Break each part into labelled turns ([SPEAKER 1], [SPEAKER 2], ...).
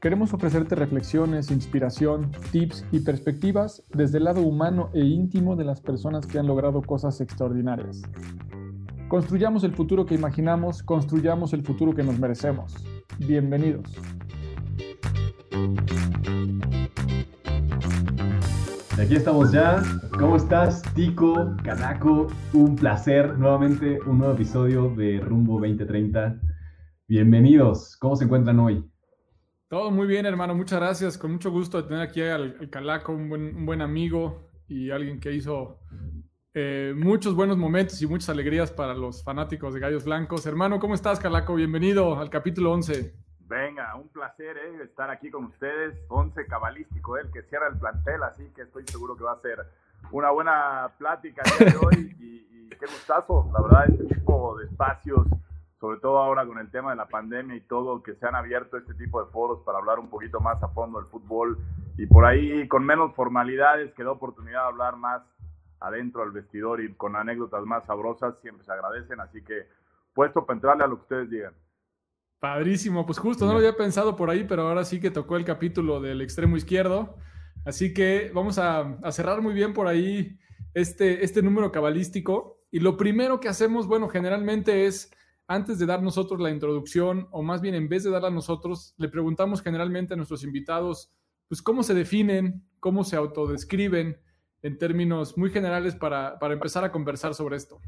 [SPEAKER 1] Queremos ofrecerte reflexiones, inspiración, tips y perspectivas desde el lado humano e íntimo de las personas que han logrado cosas extraordinarias. Construyamos el futuro que imaginamos, construyamos el futuro que nos merecemos. Bienvenidos.
[SPEAKER 2] Aquí estamos ya. ¿Cómo estás, Tico, Canaco? Un placer. Nuevamente un nuevo episodio de Rumbo 2030. Bienvenidos. ¿Cómo se encuentran hoy?
[SPEAKER 1] Todo muy bien, hermano. Muchas gracias. Con mucho gusto de tener aquí al, Calaco, un buen, amigo y alguien que hizo eh, muchos buenos momentos y muchas alegrías para los fanáticos de Gallos Blancos. Hermano, ¿cómo estás, Calaco? Bienvenido al capítulo 11.
[SPEAKER 3] Venga, un placer eh, estar aquí con ustedes. 11 cabalístico, el que cierra el plantel, así que estoy seguro que va a ser una buena plática de hoy y, y qué gustazo, la verdad, este tipo de espacios sobre todo ahora con el tema de la pandemia y todo, que se han abierto este tipo de foros para hablar un poquito más a fondo del fútbol. Y por ahí con menos formalidades que da oportunidad de hablar más adentro del vestidor y con anécdotas más sabrosas, siempre se agradecen, así que puesto para entrarle a lo que ustedes digan.
[SPEAKER 1] Padrísimo, pues justo no lo había pensado por ahí, pero ahora sí que tocó el capítulo del extremo izquierdo, así que vamos a, a cerrar muy bien por ahí este, este número cabalístico. Y lo primero que hacemos, bueno, generalmente es antes de dar nosotros la introducción, o más bien en vez de darla a nosotros, le preguntamos generalmente a nuestros invitados, pues cómo se definen, cómo se autodescriben en términos muy generales para, para empezar a conversar sobre esto.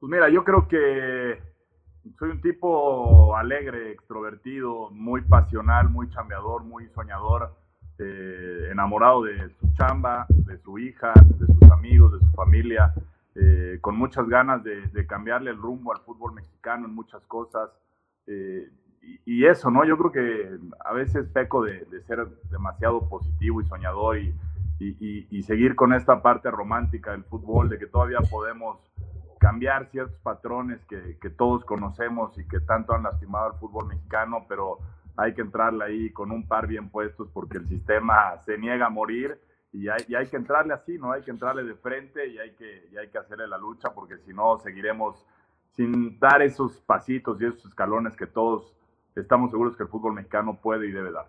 [SPEAKER 3] Pues mira, yo creo que soy un tipo alegre, extrovertido, muy pasional, muy chambeador, muy soñador, eh, enamorado de su chamba, de su hija, de sus amigos, de su familia. Eh, con muchas ganas de, cambiarle el rumbo al fútbol mexicano en muchas cosas. Eh, y, eso, ¿no? Yo creo que a veces peco de, ser demasiado positivo y soñador y, y, seguir con esta parte romántica del fútbol, de que todavía podemos cambiar ciertos patrones que, que, todos conocemos y que tanto han lastimado al fútbol mexicano, pero hay que entrarle ahí con un par bien puestos porque el sistema se niega a morir y hay, que entrarle así, ¿no? Hay que entrarle de frente y hay que, y hacerle la lucha porque si no seguiremos sin dar esos pasitos y esos escalones que todos estamos seguros que el fútbol mexicano puede y debe dar.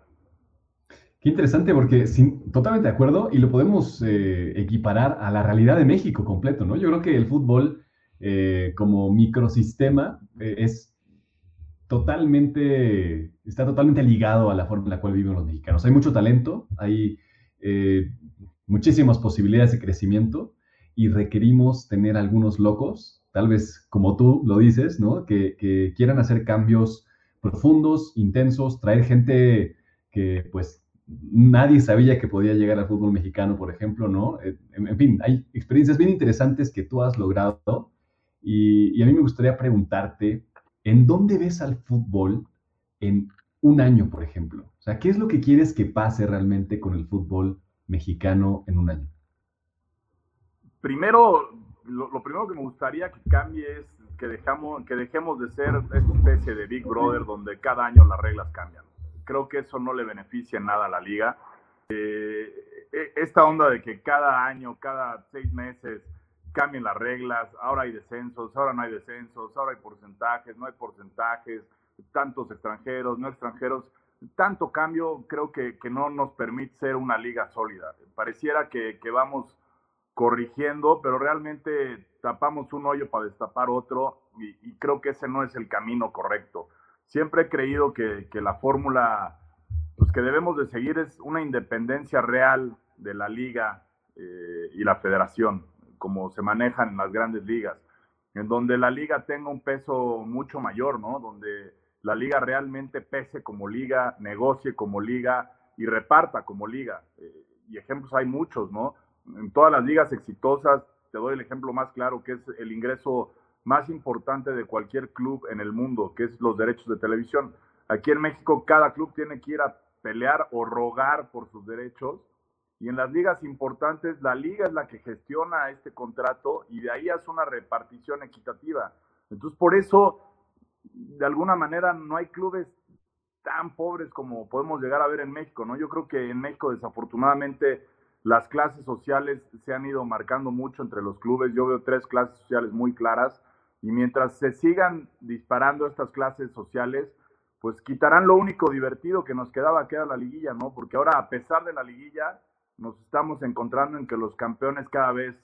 [SPEAKER 2] Qué interesante porque totalmente de acuerdo y lo podemos eh, equiparar a la realidad de México completo, ¿no? Yo creo que el fútbol eh, como microsistema eh, es totalmente, está totalmente ligado a la forma en la cual viven los mexicanos. Hay mucho talento, hay muchísimas posibilidades de crecimiento y requerimos tener algunos locos, tal vez como tú lo dices, ¿no? Que, quieran hacer cambios profundos, intensos, traer gente que pues nadie sabía que podía llegar al fútbol mexicano, por ejemplo, ¿no? Eh, en, fin, hay experiencias bien interesantes que tú has logrado y, y, a mí me gustaría preguntarte, ¿en dónde ves al fútbol en un año, por ejemplo? O sea, ¿qué es lo que quieres que pase realmente con el fútbol mexicano en un año?
[SPEAKER 3] Primero, lo, primero que me gustaría que cambie es que, dejamos, que dejemos de ser esta especie de Big Brother donde cada año las reglas cambian. Creo que eso no le beneficia en nada a la liga. Eh, e, esta onda de que cada año, cada seis meses cambien las reglas, ahora hay descensos, ahora no hay descensos, ahora hay porcentajes, no hay porcentajes, tantos extranjeros, no extranjeros, tanto cambio creo que, no nos permite ser una liga sólida. Pareciera que, vamos corrigiendo, pero realmente tapamos un hoyo para destapar otro y, creo que ese no es el camino correcto. Siempre he creído que, la fórmula pues, que debemos de seguir es una independencia real de la liga eh, y la federación, como se manejan en las grandes ligas, en donde la liga tenga un peso mucho mayor, ¿no? Donde la liga realmente pese como liga, negocie como liga y reparta como liga. Eh, y ejemplos hay muchos, ¿no? En todas las ligas exitosas, te doy el ejemplo más claro, que es el ingreso más importante de cualquier club en el mundo, que es los derechos de televisión. Aquí en México cada club tiene que ir a pelear o rogar por sus derechos. Y en las ligas importantes, la liga es la que gestiona este contrato y de ahí hace una repartición equitativa. Entonces, por eso, de alguna manera, no hay clubes tan pobres como podemos llegar a ver en México, ¿no? Yo creo que en México, desafortunadamente, las clases sociales se han ido marcando mucho entre los clubes. Yo veo tres clases sociales muy claras y mientras se sigan disparando estas clases sociales, pues quitarán lo único divertido que nos quedaba, que era la liguilla, ¿no? Porque ahora, a pesar de la liguilla, nos estamos encontrando en que los campeones cada vez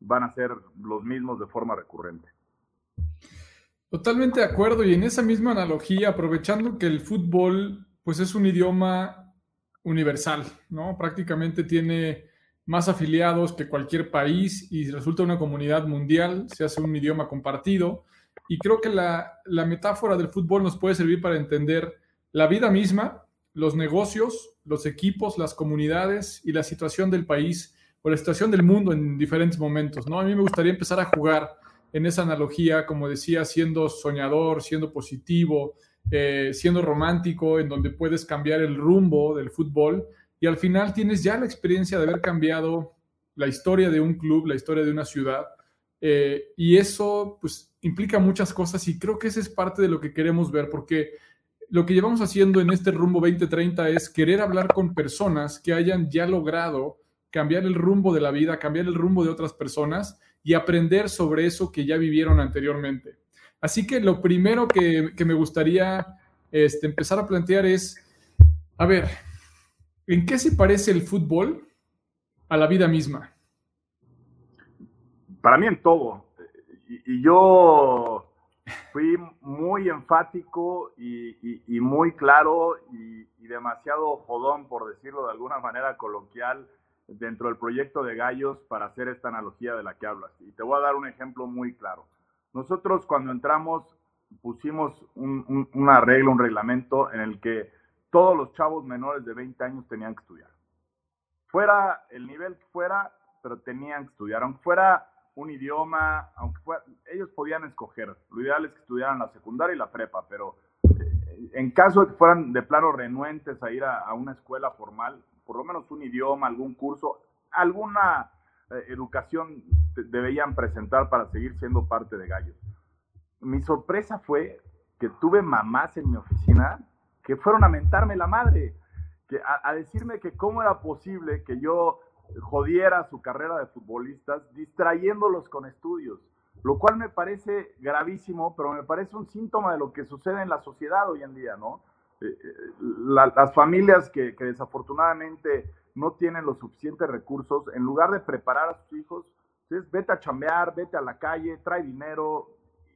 [SPEAKER 3] van a ser los mismos de forma recurrente.
[SPEAKER 1] Totalmente de acuerdo. Y en esa misma analogía, aprovechando que el fútbol, pues es un idioma universal, ¿no? Prácticamente tiene más afiliados que cualquier país y resulta una comunidad mundial, se hace un idioma compartido. Y creo que la, metáfora del fútbol nos puede servir para entender la vida misma, los negocios, los equipos, las comunidades y la situación del país o la situación del mundo en diferentes momentos. ¿no? A mí me gustaría empezar a jugar en esa analogía, como decía, siendo soñador, siendo positivo, eh, siendo romántico, en donde puedes cambiar el rumbo del fútbol y al final tienes ya la experiencia de haber cambiado la historia de un club, la historia de una ciudad. Eh, y eso, pues, implica muchas cosas y creo que esa es parte de lo que queremos ver, porque lo que llevamos haciendo en este rumbo 2030 es querer hablar con personas que hayan ya logrado cambiar el rumbo de la vida, cambiar el rumbo de otras personas y aprender sobre eso que ya vivieron anteriormente. Así que lo primero que, me gustaría este, empezar a plantear es, a ver, ¿en qué se parece el fútbol a la vida misma?
[SPEAKER 3] Para mí en todo y, yo fui muy enfático y, muy claro y, demasiado jodón, por decirlo de alguna manera coloquial, dentro del proyecto de Gallos para hacer esta analogía de la que hablas. Y te voy a dar un ejemplo muy claro. Nosotros cuando entramos pusimos un, regla, un reglamento en el que todos los chavos menores de 20 años tenían que estudiar. Fuera el nivel que fuera, pero tenían que estudiar. Aunque fuera un idioma, aunque ellos podían escoger. Lo ideal es que estudiaran la secundaria y la prepa, pero eh, en caso de que fueran de plano renuentes a ir a, una escuela formal, por lo menos un idioma, algún curso, alguna eh, educación deberían presentar para seguir siendo parte de Gallos. Mi sorpresa fue que tuve mamás en mi oficina que fueron a mentarme la madre, que a decirme que cómo era posible que yo jodiera su carrera de futbolistas distrayéndolos con estudios, lo cual me parece gravísimo, pero me parece un síntoma de lo que sucede en la sociedad hoy en día, ¿no? Eh, eh, las familias que, desafortunadamente no tienen los suficientes recursos, en lugar de preparar a sus hijos, es vete a chambear, vete a la calle, trae dinero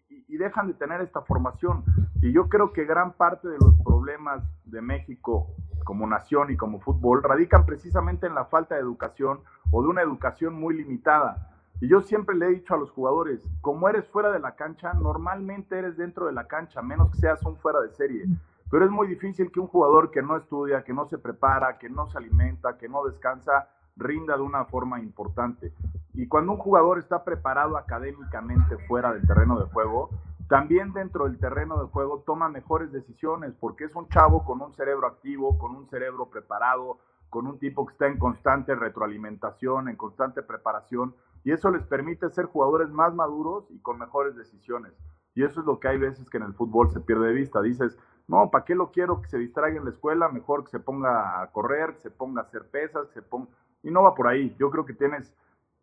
[SPEAKER 3] y, y dejan de tener esta formación. Y yo creo que gran parte de los problemas de México como nación y como fútbol radican precisamente en la falta de educación o de una educación muy limitada. Y yo siempre le he dicho a los jugadores, como eres fuera de la cancha, normalmente eres dentro de la cancha, menos que seas un fuera de serie. Pero es muy difícil que un jugador que no estudia, que no se prepara, que no se alimenta, que no descansa, rinda de una forma importante. Y cuando un jugador está preparado académicamente fuera del terreno de juego, también dentro del terreno de juego toma mejores decisiones porque es un chavo con un cerebro activo, con un cerebro preparado, con un tipo que está en constante retroalimentación, en constante preparación y eso les permite ser jugadores más maduros y con mejores decisiones. Y eso es lo que hay veces que en el fútbol se pierde de vista. Dices, no, ¿para qué lo quiero que se distraiga en la escuela? Mejor que se ponga a correr, que se ponga a hacer pesas, que se ponga... Y no va por ahí. Yo creo que tienes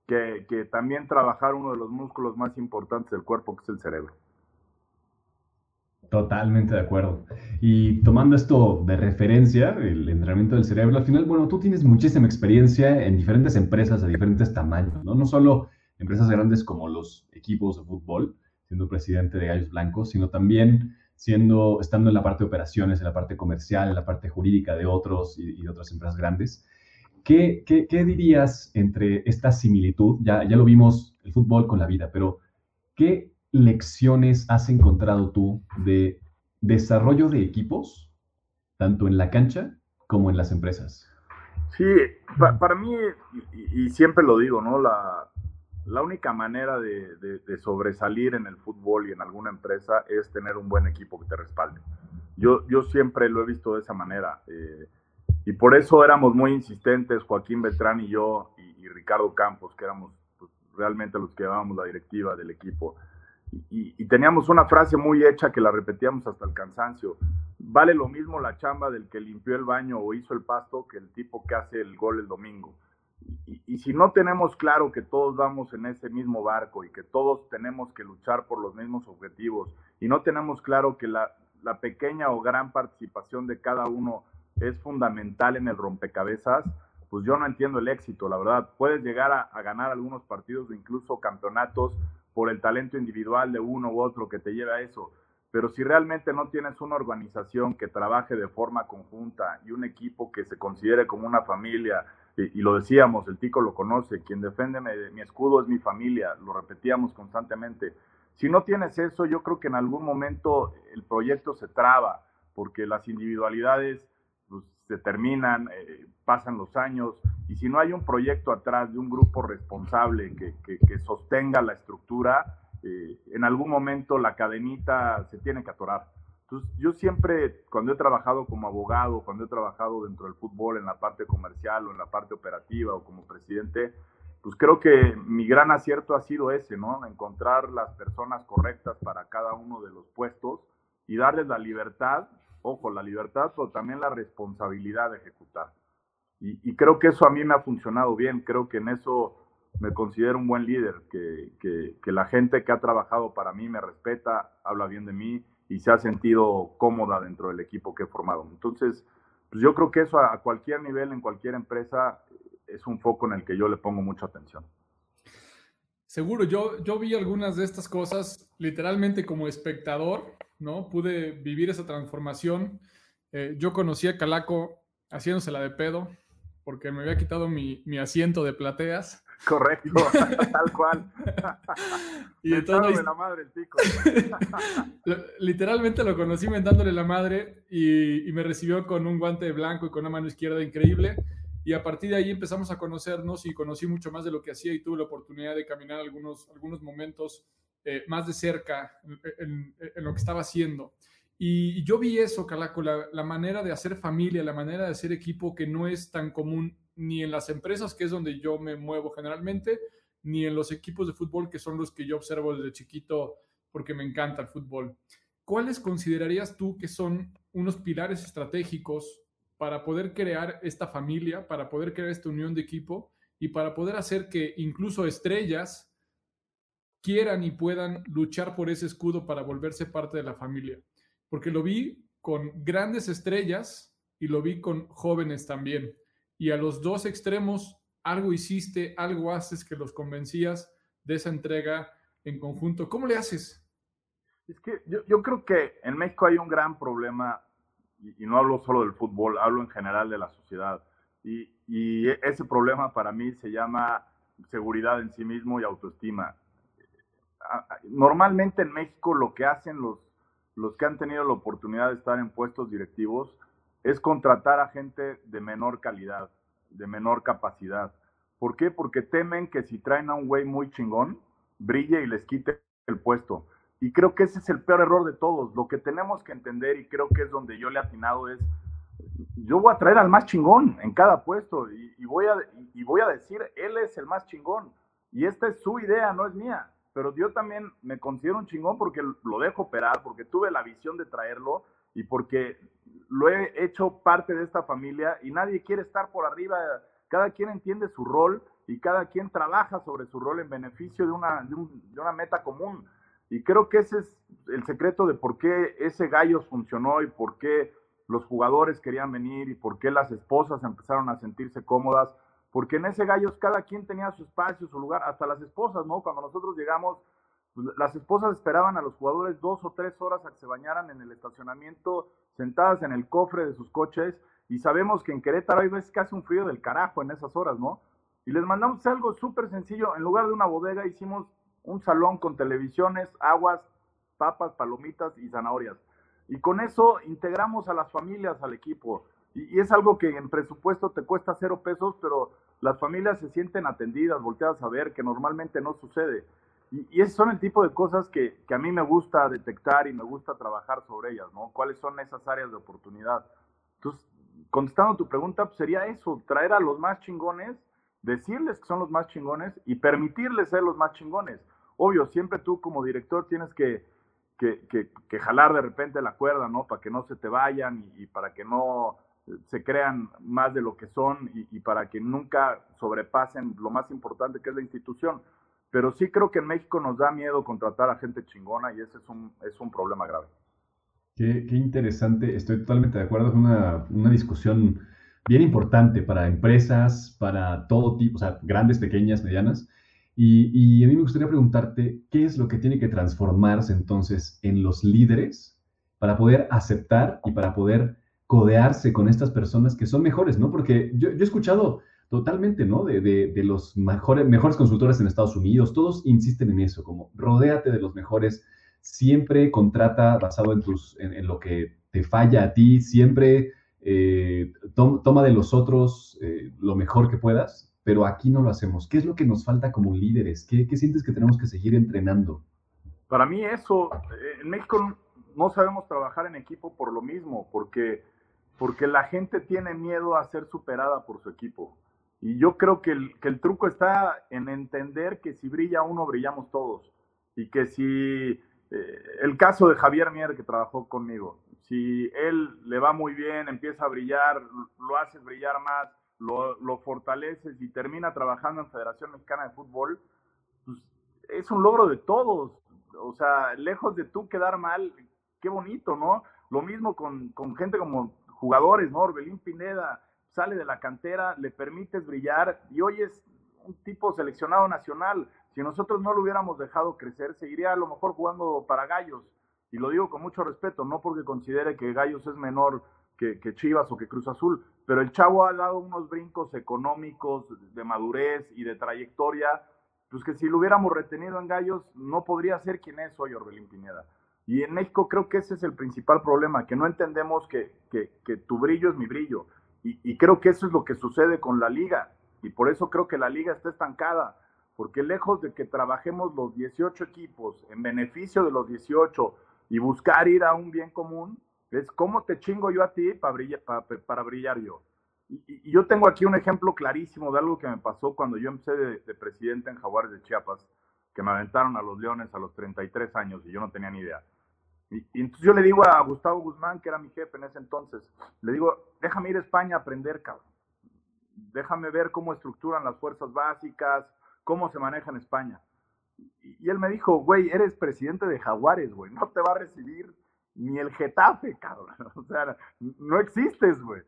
[SPEAKER 3] que, que también trabajar uno de los músculos más importantes del cuerpo, que es el cerebro.
[SPEAKER 2] Totalmente de acuerdo. Y tomando esto de referencia, el entrenamiento del cerebro, al final, bueno, tú tienes muchísima experiencia en diferentes empresas de diferentes tamaños, ¿no? No solo empresas grandes como los equipos de fútbol, siendo presidente de Gallos Blancos, sino también siendo, estando en la parte de operaciones, en la parte comercial, en la parte jurídica de otros y, de otras empresas grandes. ¿qué, qué, dirías entre esta similitud? Ya, ya lo vimos el fútbol con la vida, pero ¿qué lecciones has encontrado tú de desarrollo de equipos, tanto en la cancha como en las empresas?
[SPEAKER 3] Sí, para mí, y, siempre lo digo, ¿no? La, la única manera de, sobresalir en el fútbol y en alguna empresa es tener un buen equipo que te respalde. Yo, yo siempre lo he visto de esa manera. Eh, y por eso éramos muy insistentes, Joaquín Beltrán y yo, y, Ricardo Campos, que éramos pues, realmente los que llevábamos la directiva del equipo. Y, teníamos una frase muy hecha que la repetíamos hasta el cansancio. Vale lo mismo la chamba del que limpió el baño o hizo el pasto que el tipo que hace el gol el domingo. Y, si no tenemos claro que todos vamos en ese mismo barco y que todos tenemos que luchar por los mismos objetivos y no tenemos claro que la pequeña o gran participación de cada uno es fundamental en el rompecabezas, pues yo no entiendo el éxito, la verdad. Puedes llegar a, ganar algunos partidos o incluso campeonatos por el talento individual de uno u otro que te lleve a eso. Pero si realmente no tienes una organización que trabaje de forma conjunta y un equipo que se considere como una familia, y, lo decíamos, el Tico lo conoce, quien defiende mi escudo es mi familia, lo repetíamos constantemente. Si no tienes eso, yo creo que en algún momento el proyecto se traba, porque las individualidades pues, se terminan, eh, pasan los años, y si no hay un proyecto atrás de un grupo responsable que, que, sostenga la estructura, eh, en algún momento la cadenita se tiene que atorar. Yo siempre, cuando he trabajado como abogado, cuando he trabajado dentro del fútbol, en la parte comercial o en la parte operativa o como presidente, pues creo que mi gran acierto ha sido ese, ¿no? Encontrar las personas correctas para cada uno de los puestos y darles la libertad, ojo, la libertad, pero también la responsabilidad de ejecutar. Y, creo que eso a mí me ha funcionado bien, creo que en eso me considero un buen líder, que, que, la gente que ha trabajado para mí me respeta, habla bien de mí y se ha sentido cómoda dentro del equipo que he formado. Entonces, pues yo creo que eso a cualquier nivel, en cualquier empresa, es un foco en el que yo le pongo mucha atención.
[SPEAKER 1] Seguro, yo, yo vi algunas de estas cosas literalmente como espectador, ¿no? Pude vivir esa transformación. Eh, yo conocí a Calaco haciéndosela de pedo porque me había quitado mi, mi asiento de plateas.
[SPEAKER 3] Correcto, tal cual. y entonces, la madre el
[SPEAKER 1] literalmente lo conocí mentándole la madre y, y me recibió con un guante blanco y con una mano izquierda increíble. Y a partir de ahí empezamos a conocernos y conocí mucho más de lo que hacía y tuve la oportunidad de caminar algunos, algunos momentos eh, más de cerca en, lo que estaba haciendo. Y, yo vi eso, Calaco, la, la, manera de hacer familia, la manera de hacer equipo que no es tan común ni en las empresas, que es donde yo me muevo generalmente, ni en los equipos de fútbol, que son los que yo observo desde chiquito porque me encanta el fútbol. ¿Cuáles considerarías tú que son unos pilares estratégicos para poder crear esta familia, para poder crear esta unión de equipo y para poder hacer que incluso estrellas quieran y puedan luchar por ese escudo para volverse parte de la familia. Porque lo vi con grandes estrellas y lo vi con jóvenes también. Y a los dos extremos, algo hiciste, algo haces que los convencías de esa entrega en conjunto. ¿Cómo le haces?
[SPEAKER 3] Es que yo, creo que en México hay un gran problema y, no hablo solo del fútbol, hablo en general de la sociedad. Y, y, ese problema para mí se llama seguridad en sí mismo y autoestima. Normalmente en México lo que hacen los, los que han tenido la oportunidad de estar en puestos directivos es contratar a gente de menor calidad, de menor capacidad. ¿Por qué? Porque temen que si traen a un güey muy chingón, brille y les quite el puesto. Y creo que ese es el peor error de todos. Lo que tenemos que entender, y creo que es donde yo le he atinado, es, yo voy a traer al más chingón en cada puesto y, voy, a, y voy a decir, él es el más chingón. Y esta es su idea, no es mía. Pero yo también me considero un chingón porque lo dejo operar, porque tuve la visión de traerlo y porque lo he hecho parte de esta familia y nadie quiere estar por arriba. Cada quien entiende su rol y cada quien trabaja sobre su rol en beneficio de una, de una meta común. Y creo que ese es el secreto de por qué ese gallo funcionó y por qué los jugadores querían venir y por qué las esposas empezaron a sentirse cómodas, porque en ese gallos cada quien tenía su espacio, su lugar, hasta las esposas, ¿no? Cuando nosotros llegamos, pues, las esposas esperaban a los jugadores dos o tres horas a que se bañaran en el estacionamiento, sentadas en el cofre de sus coches, y sabemos que en Querétaro hay veces que hace un frío del carajo en esas horas, ¿no? Y les mandamos algo súper sencillo. En lugar de una bodega hicimos un salón con televisiones, aguas, papas, palomitas y zanahorias. Y con eso integramos a las familias al equipo. Y, es algo que en presupuesto te cuesta cero pesos, pero las familias se sienten atendidas, volteadas a ver, que normalmente no sucede. Y, y esos son el tipo de cosas que, que, a mí me gusta detectar y me gusta trabajar sobre ellas, ¿no? ¿Cuáles son esas áreas de oportunidad? Entonces, contestando tu pregunta, pues sería eso, traer a los más chingones, decirles que son los más chingones y permitirles ser los más chingones. Obvio, siempre tú como director tienes que, que, que, jalar de repente la cuerda, ¿no? Para que no se te vayan y, para que no se crean más de lo que son y, y, para que nunca sobrepasen lo más importante que es la institución. Pero sí creo que en México nos da miedo contratar a gente chingona y ese es un, es un problema grave.
[SPEAKER 2] Qué, interesante, estoy totalmente de acuerdo, es una, una discusión bien importante para empresas, para todo tipo, o sea, grandes, pequeñas, medianas. Y, y, a mí me gustaría preguntarte, ¿qué es lo que tiene que transformarse entonces en los líderes para poder aceptar y para poder codearse con estas personas que son mejores, ¿no? Porque yo he escuchado totalmente, ¿no? De, de, de, los mejores, mejores consultores en Estados Unidos, todos insisten en eso, como rodéate de los mejores, siempre contrata basado en, tus, en, lo que te falla a ti, siempre eh, toma de los otros eh, lo mejor que puedas, pero aquí no lo hacemos. ¿Qué es lo que nos falta como líderes? ¿Qué, ¿Qué, sientes que tenemos que seguir entrenando?
[SPEAKER 3] Para mí eso, eh, en México no sabemos trabajar en equipo por lo mismo, porque, porque la gente tiene miedo a ser superada por su equipo. Y yo creo que el, que el truco está en entender que si brilla uno, brillamos todos. Y que si el caso de Javier Mier, que trabajó conmigo, si él le va muy bien, empieza a brillar, lo haces brillar más, lo, lo, fortaleces y termina trabajando en Federación Mexicana de Fútbol, pues es un logro de todos. O sea, lejos de tú quedar mal, qué bonito, ¿no? Lo mismo con, con gente como jugadores, ¿no? Orbelín Pineda sale de la cantera, le permites brillar y hoy es un tipo seleccionado nacional. Si nosotros no lo hubiéramos dejado crecer, seguiría a lo mejor jugando para gallos y lo digo con mucho respeto, no porque considere que Gallos es menor que, que, Chivas o que Cruz Azul, pero el chavo ha dado unos brincos económicos, de madurez y de trayectoria, pues que si lo hubiéramos retenido en Gallos, no podría ser quien es hoy Orbelín Pineda. Y en México creo que ese es el principal problema, que no entendemos que, que, que tu brillo es mi brillo. Y, creo que eso es lo que sucede con la liga. Y por eso creo que la liga está estancada porque lejos de que trabajemos los 18 equipos en beneficio de los 18 y buscar ir a un bien común es cómo te chingo yo a ti para brillar, para, brillar yo. Y, y, yo tengo aquí un ejemplo clarísimo de algo que me pasó cuando yo empecé de, de, presidente en Jaguares de Chiapas, que me aventaron a los Leones a los 33 años y yo no tenía ni idea. Y, y, entonces yo le digo a Gustavo Guzmán, que era mi jefe en ese entonces, le digo, déjame ir a España a aprender, cabrón. Déjame ver cómo estructuran las fuerzas básicas, cómo se maneja en España. Y él me dijo, güey, eres presidente de Jaguares, güey, no te va a recibir ni el Getafe, cabrón. O sea, no existes, güey.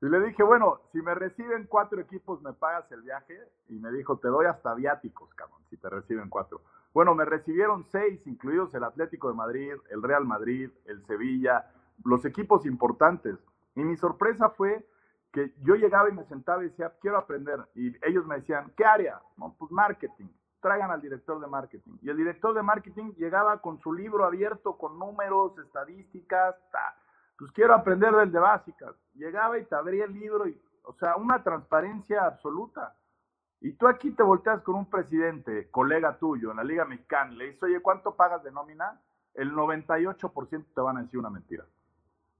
[SPEAKER 3] Y le dije, bueno, si me reciben cuatro equipos, ¿me pagas el viaje? Y me dijo, te doy hasta viáticos, cabrón, si te reciben cuatro. Bueno, me recibieron seis, incluidos el Atlético de Madrid, el Real Madrid, el Sevilla, los equipos importantes. Y mi sorpresa fue que yo llegaba y me sentaba y decía, quiero aprender. Y ellos me decían, ¿qué área? Pues marketing traigan al director de marketing. Y el director de marketing llegaba con su libro abierto, con números, estadísticas, ta. pues quiero aprender del de básicas. Llegaba y te abría el libro, y, o sea, una transparencia absoluta. Y tú aquí te volteas con un presidente, colega tuyo, en la Liga Mexicana, le dices, oye, ¿cuánto pagas de nómina? El 98% te van a decir una mentira.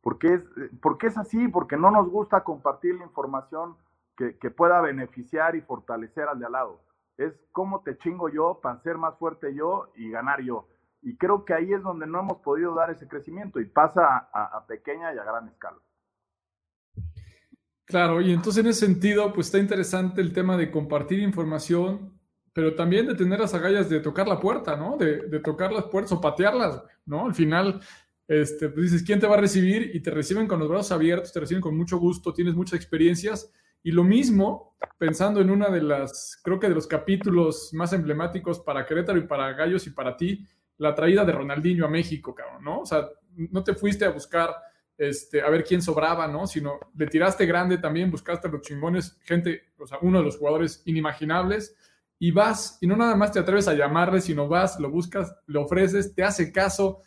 [SPEAKER 3] Porque es, porque es así, porque no nos gusta compartir la información que, pueda beneficiar y fortalecer al de al lado es cómo te chingo yo para ser más fuerte yo y ganar yo. Y creo que ahí es donde no hemos podido dar ese crecimiento y pasa a pequeña y a gran escala.
[SPEAKER 1] Claro, y entonces en ese sentido, pues está interesante el tema de compartir información, pero también de tener las agallas de tocar la puerta, ¿no? De, tocar las puertas o patearlas, ¿no? Al final, este, pues dices, ¿quién te va a recibir? Y te reciben con los brazos abiertos, te reciben con mucho gusto, tienes muchas experiencias y lo mismo, pensando en una de las, creo que de los capítulos más emblemáticos para Querétaro y para Gallos y para ti, la traída de Ronaldinho a México, cabrón, ¿no? O sea, no te fuiste a buscar este, a ver quién sobraba, ¿no? Sino le tiraste grande también, buscaste a los chingones, gente, o sea, uno de los jugadores inimaginables, y vas, y no nada más te atreves a llamarle, sino vas, lo buscas, le ofreces, te hace caso.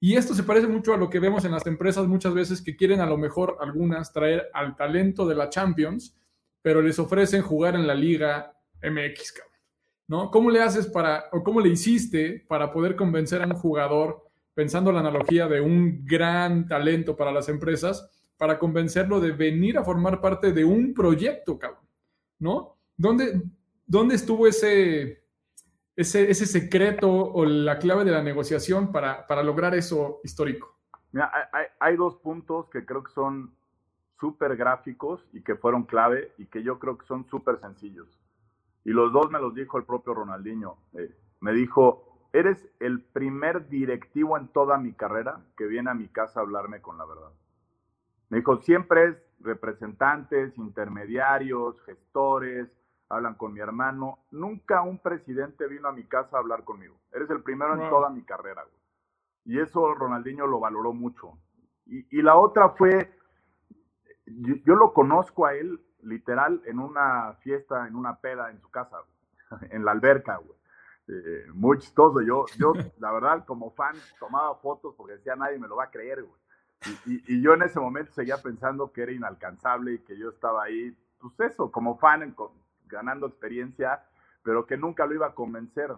[SPEAKER 1] Y esto se parece mucho a lo que vemos en las empresas muchas veces que quieren a lo mejor algunas traer al talento de la Champions, pero les ofrecen jugar en la Liga MX, ¿no? ¿Cómo le haces para, o cómo le hiciste para poder convencer a un jugador pensando la analogía de un gran talento para las empresas, para convencerlo de venir a formar parte de un proyecto, cabrón, ¿no? ¿Dónde, dónde estuvo ese, ese, ese, secreto o la clave de la negociación para, para lograr eso histórico?
[SPEAKER 3] Mira, hay, dos puntos que creo que son súper gráficos y que fueron clave y que yo creo que son súper sencillos. Y los dos me los dijo el propio Ronaldinho. Eh, me dijo, Eres el primer directivo en toda mi carrera que viene a mi casa a hablarme con la verdad. Me dijo, siempre es representantes, intermediarios, gestores, hablan con mi hermano. Nunca un presidente vino a mi casa a hablar conmigo. Eres el primero en toda mi carrera, Y eso Ronaldinho lo valoró mucho. Y, la otra fue, yo, yo, lo conozco a él literal en una fiesta, en una peda en su casa, en la alberca, güey. Eh, muy chistoso. Yo, yo, la verdad, como fan, tomaba fotos porque decía nadie me lo va a creer, güey. Y, y, yo en ese momento seguía pensando que era inalcanzable y que yo estaba ahí, pues eso, como fan, ganando experiencia, pero que nunca lo iba a convencer.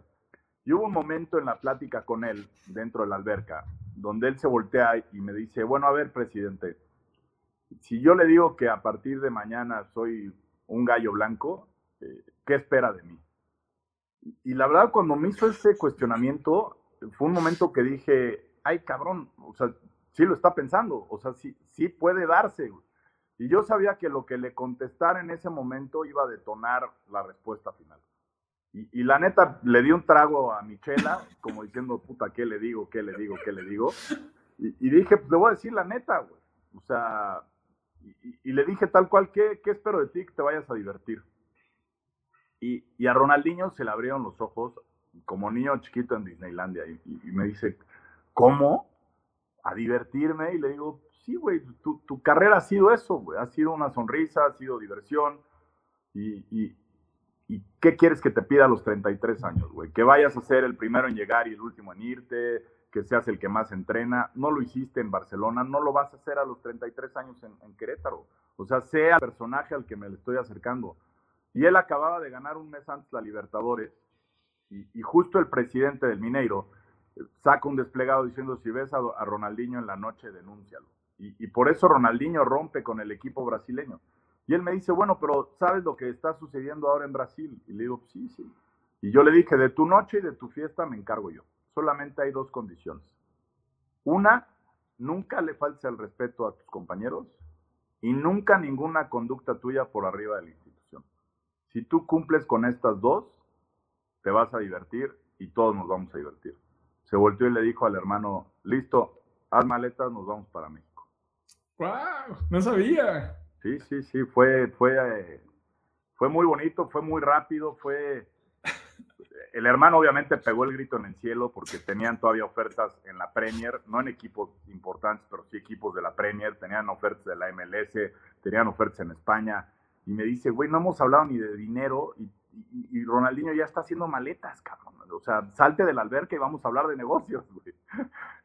[SPEAKER 3] Y hubo un momento en la plática con él, dentro de la alberca, donde él se voltea y me dice, bueno, a ver, presidente, si yo le digo que a partir de mañana soy un gallo blanco, eh, ¿qué espera de mí? Y la verdad, cuando me hizo ese cuestionamiento, fue un momento que dije, ay cabrón, o sea, sí lo está pensando, o sea, sí, sí puede darse. Y yo sabía que lo que le contestara en ese momento iba a detonar la respuesta final. Y, la neta, le di un trago a Michela, como diciendo, puta, ¿qué le digo? ¿Qué le digo? ¿Qué le digo? Y, dije, pues le voy a decir la neta, güey. O sea, y, le dije tal cual, ¿qué, ¿qué espero de ti? Que te vayas a divertir. Y, a Ronaldinho se le abrieron los ojos como niño chiquito en Disneylandia y, me dice, ¿cómo? A divertirme y le digo, sí, güey, tu, tu, carrera ha sido eso, güey, ha sido una sonrisa, ha sido diversión y, y, ¿qué quieres que te pida a los 33 años, güey? Que vayas a ser el primero en llegar y el último en irte, que seas el que más entrena, no lo hiciste en Barcelona, no lo vas a hacer a los 33 años en, Querétaro, o sea, sea el personaje al que me le estoy acercando y él acababa de ganar un mes antes la Libertadores. Y, justo el presidente del Mineiro eh, saca un desplegado diciendo, si ves a, Ronaldinho en la noche, denúncialo. Y, por eso Ronaldinho rompe con el equipo brasileño. Y él me dice, bueno, pero ¿sabes lo que está sucediendo ahora en Brasil? Y le digo, sí, sí. Y yo le dije, de tu noche y de tu fiesta me encargo yo. Solamente hay dos condiciones. Una, nunca le faltes el respeto a tus compañeros y nunca ninguna conducta tuya por arriba del si tú cumples con estas dos, te vas a divertir y todos nos vamos a divertir. Se volteó y le dijo al hermano, listo, haz maletas, nos vamos para México.
[SPEAKER 1] ¡Wow! No sabía.
[SPEAKER 3] Sí, sí, sí, fue, fue, fue muy bonito, fue muy rápido, fue... El hermano obviamente pegó el grito en el cielo porque tenían todavía ofertas en la Premier, no en equipos importantes, pero sí equipos de la Premier, tenían ofertas de la MLS, tenían ofertas en España, y me dice, güey, no hemos hablado ni de dinero y, Ronaldinho ya está haciendo maletas, cabrón. O sea, salte del alberca y vamos a hablar de negocios, güey.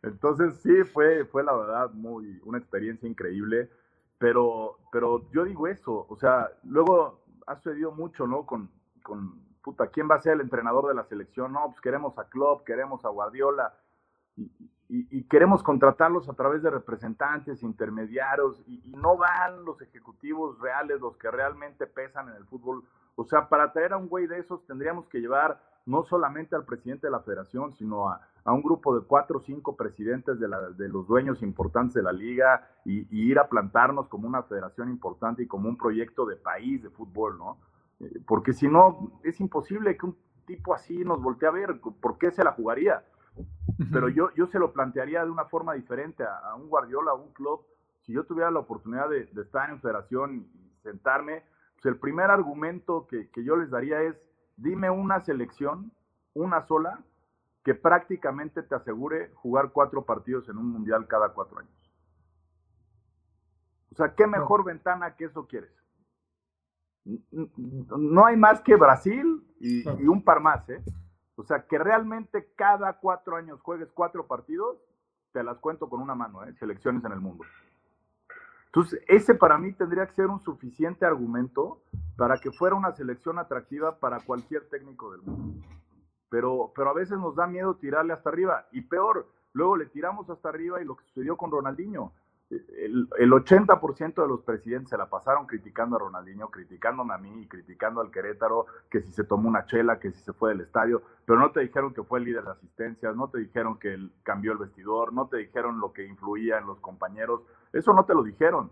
[SPEAKER 3] Entonces, sí, fue, fue la verdad muy, una experiencia increíble. Pero, pero yo digo eso, o sea, luego ha sucedido mucho, ¿no? Con, con, puta, ¿quién va a ser el entrenador de la selección? No, pues queremos a Klopp, queremos a Guardiola. Y, y, queremos contratarlos a través de representantes, intermediarios, y, no van los ejecutivos reales, los que realmente pesan en el fútbol. O sea, para traer a un güey de esos tendríamos que llevar no solamente al presidente de la federación, sino a, un grupo de cuatro o cinco presidentes de, la, de, los dueños importantes de la liga y, ir a plantarnos como una federación importante y como un proyecto de país de fútbol, ¿no? Eh, porque si no, es imposible que un tipo así nos voltee a ver. ¿Por qué se la jugaría? Pero yo, yo se lo plantearía de una forma diferente a, un Guardiola, a un club. Si yo tuviera la oportunidad de, estar en federación y sentarme, pues el primer argumento que, que yo les daría es, dime una selección, una sola, que prácticamente te asegure jugar cuatro partidos en un mundial cada cuatro años. O sea, ¿qué mejor ventana que eso quieres? No hay más que Brasil y, y un par más, ¿eh? O sea, que realmente cada cuatro años juegues cuatro partidos, te las cuento con una mano, ¿eh? selecciones en el mundo. Entonces, ese para mí tendría que ser un suficiente argumento para que fuera una selección atractiva para cualquier técnico del mundo. Pero, pero a veces nos da miedo tirarle hasta arriba. Y peor, luego le tiramos hasta arriba y lo que sucedió con Ronaldinho el, 80% de los presidentes se la pasaron criticando a Ronaldinho, criticándome a mí y criticando al Querétaro, que si se tomó una chela, que si se fue del estadio, pero no te dijeron que fue el líder de asistencias, no te dijeron que cambió el vestidor, no te dijeron lo que influía en los compañeros, eso no te lo dijeron,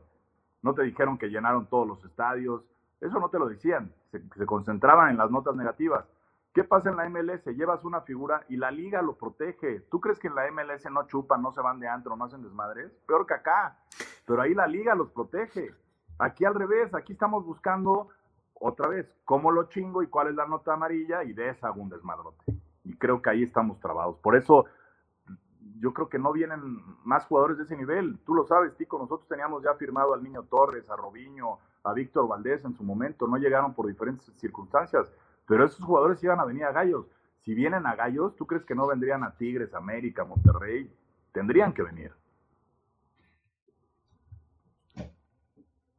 [SPEAKER 3] no te dijeron que llenaron todos los estadios, eso no te lo decían, se concentraban en las notas negativas. ¿Qué pasa en la MLS? Llevas una figura y la liga lo protege. ¿Tú crees que en la MLS no chupan, no se van de antro, no hacen desmadres? Peor que acá. Pero ahí la liga los protege. Aquí al revés, aquí estamos buscando otra vez cómo lo chingo y cuál es la nota amarilla y de esa hago un desmadrote. Y creo que ahí estamos trabados. Por eso yo creo que no vienen más jugadores de ese nivel. Tú lo sabes, Tico, nosotros teníamos ya firmado al Niño Torres, a Robinho, a Víctor Valdés en su momento. No llegaron por diferentes circunstancias pero esos jugadores iban a venir a Gallos. Si vienen a Gallos, ¿tú crees que no vendrían a Tigres, América, Monterrey? Tendrían que venir.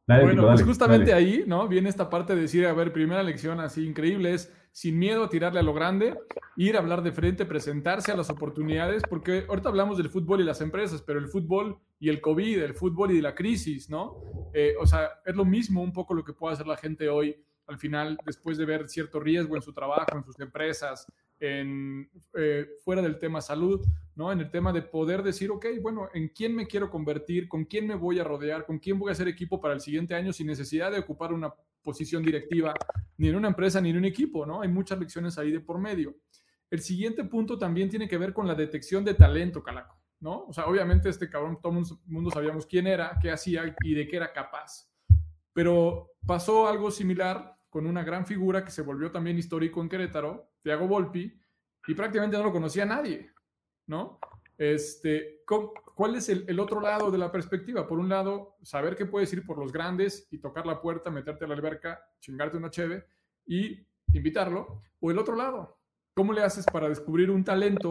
[SPEAKER 1] bueno, pues justamente ahí, ¿no? Viene esta parte de decir, a ver, primera lección así increíble es, sin miedo a tirarle a lo grande, ir a hablar de frente, presentarse a las oportunidades, porque ahorita hablamos del fútbol y las empresas, pero el fútbol y el COVID, el fútbol y la crisis, ¿no? Eh, o sea, es lo mismo un poco lo que puede hacer la gente hoy al final, después de ver cierto riesgo en su trabajo, en sus empresas, en, eh, fuera del tema salud, ¿no? En el tema de poder decir, ok, bueno, ¿en quién me quiero convertir? ¿Con quién me voy a rodear? ¿Con quién voy a hacer equipo para el siguiente año sin necesidad de ocupar una posición directiva ni en una empresa ni en un equipo, ¿no? Hay muchas lecciones ahí de por medio. El siguiente punto también tiene que ver con la detección de talento, Calaco, ¿no? O sea, obviamente este cabrón, todo el mundo sabíamos quién era, qué hacía y de qué era capaz. Pero pasó algo similar con una gran figura que se volvió también histórico en Querétaro, Thiago Volpi, y prácticamente no lo conocía nadie, ¿no? Este, ¿Cuál es el, otro lado de la perspectiva? Por un lado, saber que puedes ir por los grandes y tocar la puerta, meterte a la alberca, chingarte una cheve y invitarlo. O el otro lado, ¿cómo le haces para descubrir un talento,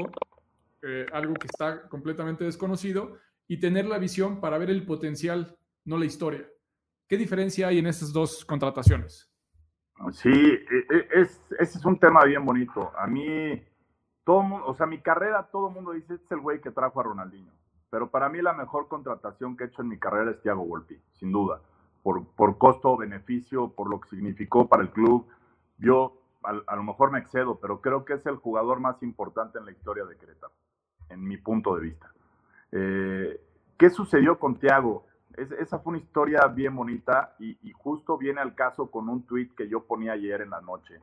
[SPEAKER 1] eh, algo que está completamente desconocido, y tener la visión para ver el potencial, no la historia? ¿Qué diferencia hay en estas dos contrataciones?
[SPEAKER 3] Sí, e, e, es, ese es un tema bien bonito. A mí, todo mundo, o sea, mi carrera, todo el mundo dice, este es el güey que trajo a Ronaldinho. Pero para mí la mejor contratación que he hecho en mi carrera es Thiago Volpi, sin duda. Por, por costo-beneficio, por lo que significó para el club. Yo a, lo mejor me excedo, pero creo que es el jugador más importante en la historia de Querétaro, en mi punto de vista. Eh, ¿Qué sucedió con Thiago? Esa fue una historia bien bonita y, justo viene al caso con un tweet que yo ponía ayer en la noche,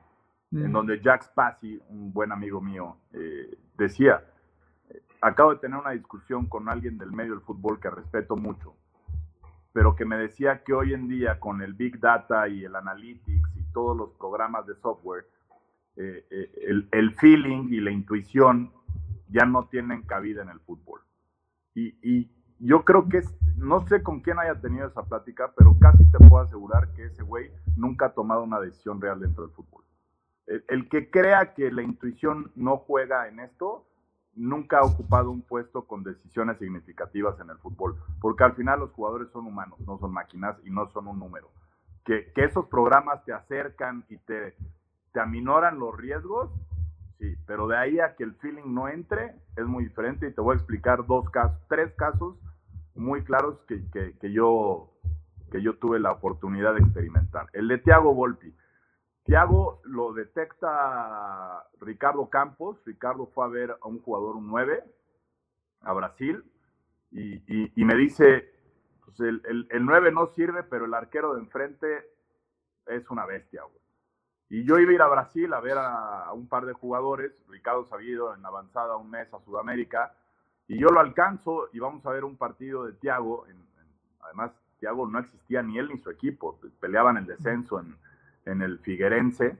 [SPEAKER 3] en mm. donde Jack Spassi, un buen amigo mío, eh, decía, acabo de tener una discusión con alguien del medio del fútbol que respeto mucho, pero que me decía que hoy en día con el Big Data y el Analytics y todos los programas de software, eh, eh, el, el, feeling y la intuición ya no tienen cabida en el fútbol. Y, y yo creo que es, no sé con quién haya tenido esa plática, pero casi te puedo asegurar que ese güey nunca ha tomado una decisión real dentro del fútbol. El, que crea que la intuición no juega en esto, nunca ha ocupado un puesto con decisiones significativas en el fútbol, porque al final los jugadores son humanos, no son máquinas y no son un número. Que, que esos programas te acercan y te, te aminoran los riesgos, sí, pero de ahí a que el feeling no entre es muy diferente y te voy a explicar dos casos, tres casos muy claros que, que, yo, que yo tuve la oportunidad de experimentar. El de Tiago Volpi. Tiago lo detecta Ricardo Campos. Ricardo fue a ver a un jugador, un 9, a Brasil, y, y, me dice, pues el, el, el, 9 no sirve, pero el arquero de enfrente es una bestia. Y yo iba a ir a Brasil a ver a, a un par de jugadores. Ricardo se había ido en avanzada un mes a Sudamérica y yo lo alcanzo y vamos a ver un partido de Tiago. además, Tiago no existía ni él ni su equipo. Peleaban el descenso en, en el Figuerense.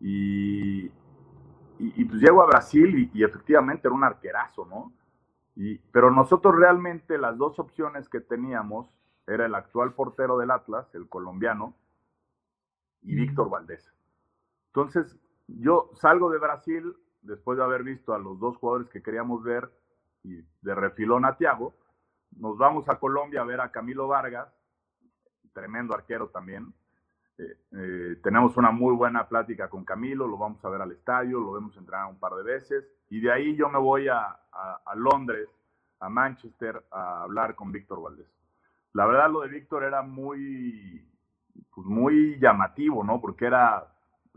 [SPEAKER 3] Y, y, pues llego a Brasil y, efectivamente era un arquerazo, ¿no? Y, pero nosotros realmente las dos opciones que teníamos era el actual portero del Atlas, el colombiano, y Víctor Valdés. Entonces, yo salgo de Brasil después de haber visto a los dos jugadores que queríamos ver y de refilón a Tiago, nos vamos a Colombia a ver a Camilo Vargas, tremendo arquero también. Eh, eh, tenemos una muy buena plática con Camilo, lo vamos a ver al estadio, lo vemos entrenar un par de veces y de ahí yo me voy a, a Londres, a Manchester, a hablar con Víctor Valdés. La verdad lo de Víctor era muy, pues muy llamativo, ¿no? Porque era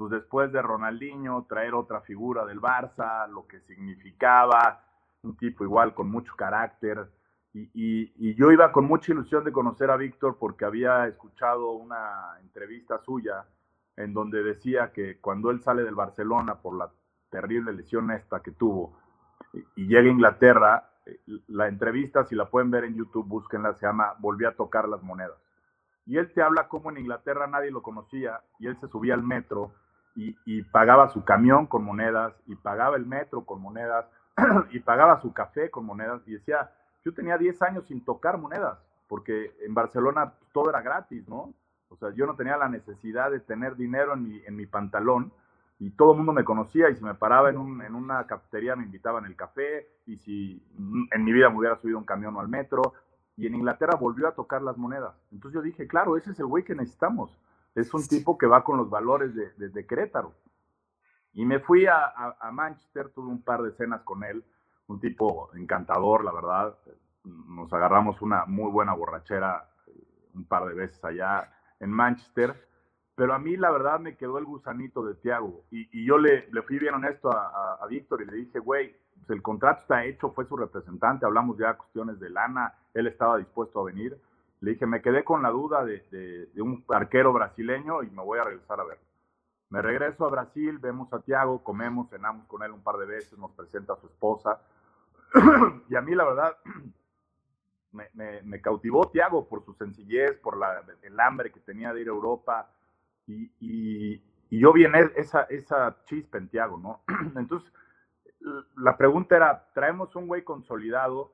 [SPEAKER 3] pues después de Ronaldinho, traer otra figura del Barça, lo que significaba, un tipo igual con mucho carácter. Y, yo iba con mucha ilusión de conocer a Víctor porque había escuchado una entrevista suya en donde decía que cuando él sale del Barcelona por la terrible lesión esta que tuvo y, llega a Inglaterra, eh, la entrevista, si la pueden ver en YouTube, búsquenla, se llama Volví a tocar las monedas. Y él te habla como en Inglaterra nadie lo conocía y él se subía al metro y, pagaba su camión con monedas y pagaba el metro con monedas y pagaba su café con monedas y decía, yo tenía 10 años sin tocar monedas, porque en Barcelona todo era gratis, ¿no? O sea, yo no tenía la necesidad de tener dinero en mi, en mi pantalón y todo el mundo me conocía y si me paraba en, un, en una cafetería me invitaban el café y si en mi vida me hubiera subido un camión o al metro y en Inglaterra volvió a tocar las monedas. Entonces yo dije, claro, ese es el güey que necesitamos es un tipo que va con los valores de, de, Querétaro. Y me fui a, a, Manchester, tuve un par de cenas con él, un tipo encantador, la verdad. Nos agarramos una muy buena borrachera eh, un par de veces allá en Manchester. Pero a mí, la verdad, me quedó el gusanito de Tiago. Y, y, yo le, le, fui bien honesto a, a, Víctor y le dije, güey, pues el contrato está hecho, fue su representante, hablamos ya de cuestiones de lana, él estaba dispuesto a venir le dije, me quedé con la duda de, un arquero brasileño y me voy a regresar a verlo. Me regreso a Brasil, vemos a Tiago, comemos, cenamos con él un par de veces, nos presenta a su esposa. y a mí, la verdad, me, cautivó Tiago por su sencillez, por el hambre que tenía de ir a Europa. Y, yo vi esa, esa chispa en Tiago, ¿no? Entonces, la pregunta era, ¿traemos un güey consolidado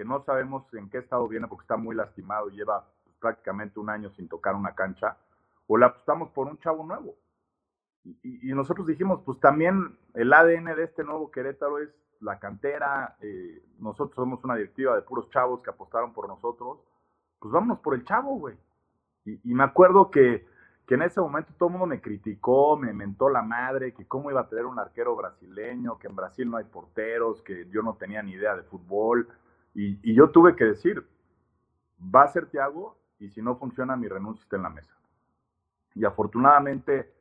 [SPEAKER 3] que no sabemos en qué estado viene porque está muy lastimado y lleva pues, prácticamente un año sin tocar una cancha, o la apostamos por un chavo nuevo. Y, nosotros dijimos, pues también el ADN de este nuevo Querétaro es la cantera, eh, nosotros somos una directiva de puros chavos que apostaron por nosotros, pues vámonos por el chavo, güey. Y, me acuerdo que, que en ese momento todo el mundo me criticó, me mentó la madre, que cómo iba a tener un arquero brasileño, que en Brasil no hay porteros, que yo no tenía ni idea de fútbol. Y, yo tuve que decir, va a ser Tiago y si no funciona mi renuncia está en la mesa. Y afortunadamente,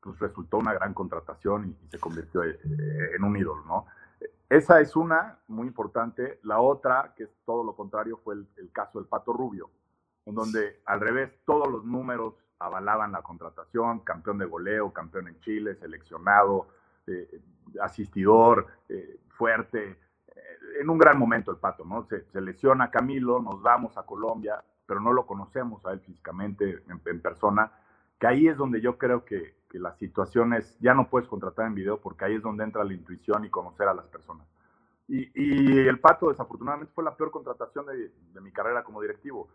[SPEAKER 3] pues resultó una gran contratación y, se convirtió eh, en un ídolo, ¿no? Esa es una muy importante. La otra, que es todo lo contrario, fue el, caso del Pato Rubio, en donde al revés todos los números avalaban la contratación, campeón de goleo, campeón en Chile, seleccionado, eh, asistidor, eh, fuerte, en un gran momento el Pato, ¿no? Se, lesiona Camilo, nos vamos a Colombia, pero no lo conocemos a él físicamente, en, persona, que ahí es donde yo creo que, que, las situaciones ya no puedes contratar en video porque ahí es donde entra la intuición y conocer a las personas. Y, el Pato desafortunadamente fue la peor contratación de, mi carrera como directivo.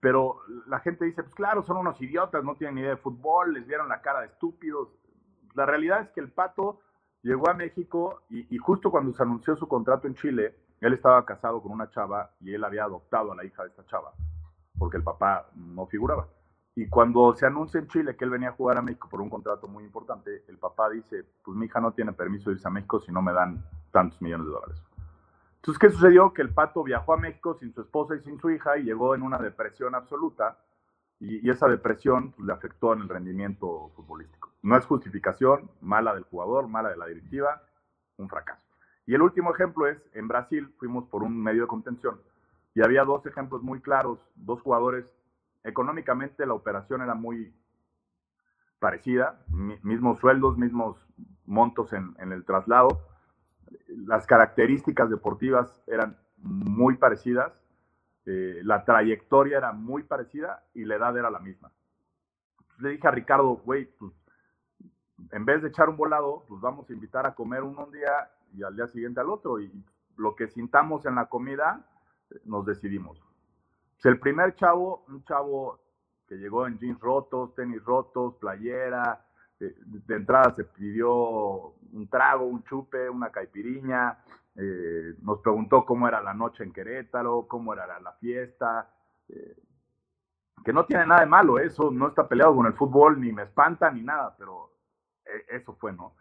[SPEAKER 3] Pero la gente dice, pues claro, son unos idiotas, no tienen idea de fútbol, les vieron la cara de estúpidos. La realidad es que el Pato llegó a México y, justo cuando se anunció su contrato en Chile, él estaba casado con una chava y él había adoptado a la hija de esta chava, porque el papá no figuraba. Y cuando se anuncia en Chile que él venía a jugar a México por un contrato muy importante, el papá dice, pues mi hija no tiene permiso de irse a México si no me dan tantos millones de dólares. Entonces, ¿qué sucedió? Que el pato viajó a México sin su esposa y sin su hija y llegó en una depresión absoluta y, esa depresión pues, le afectó en el rendimiento futbolístico. No es justificación, mala del jugador, mala de la directiva, un fracaso. Y el último ejemplo es, en Brasil fuimos por un medio de contención y había dos ejemplos muy claros, dos jugadores, económicamente la operación era muy parecida, mismos sueldos, mismos montos en, el traslado, las características deportivas eran muy parecidas, eh, la trayectoria era muy parecida y la edad era la misma. le dije a Ricardo, güey, pues en vez de echar un volado, pues vamos a invitar a comer uno un día y al día siguiente al otro. Y lo que sintamos en la comida, nos decidimos. Pues el primer chavo, un chavo que llegó en jeans rotos, tenis rotos, playera, de, entrada se pidió un trago, un chupe, una caipiriña, eh, nos preguntó cómo era la noche en Querétaro, cómo era la, fiesta, eh, que no tiene nada de malo, eso no está peleado con el fútbol, ni me espanta, ni nada, pero eh, eso fue, ¿no?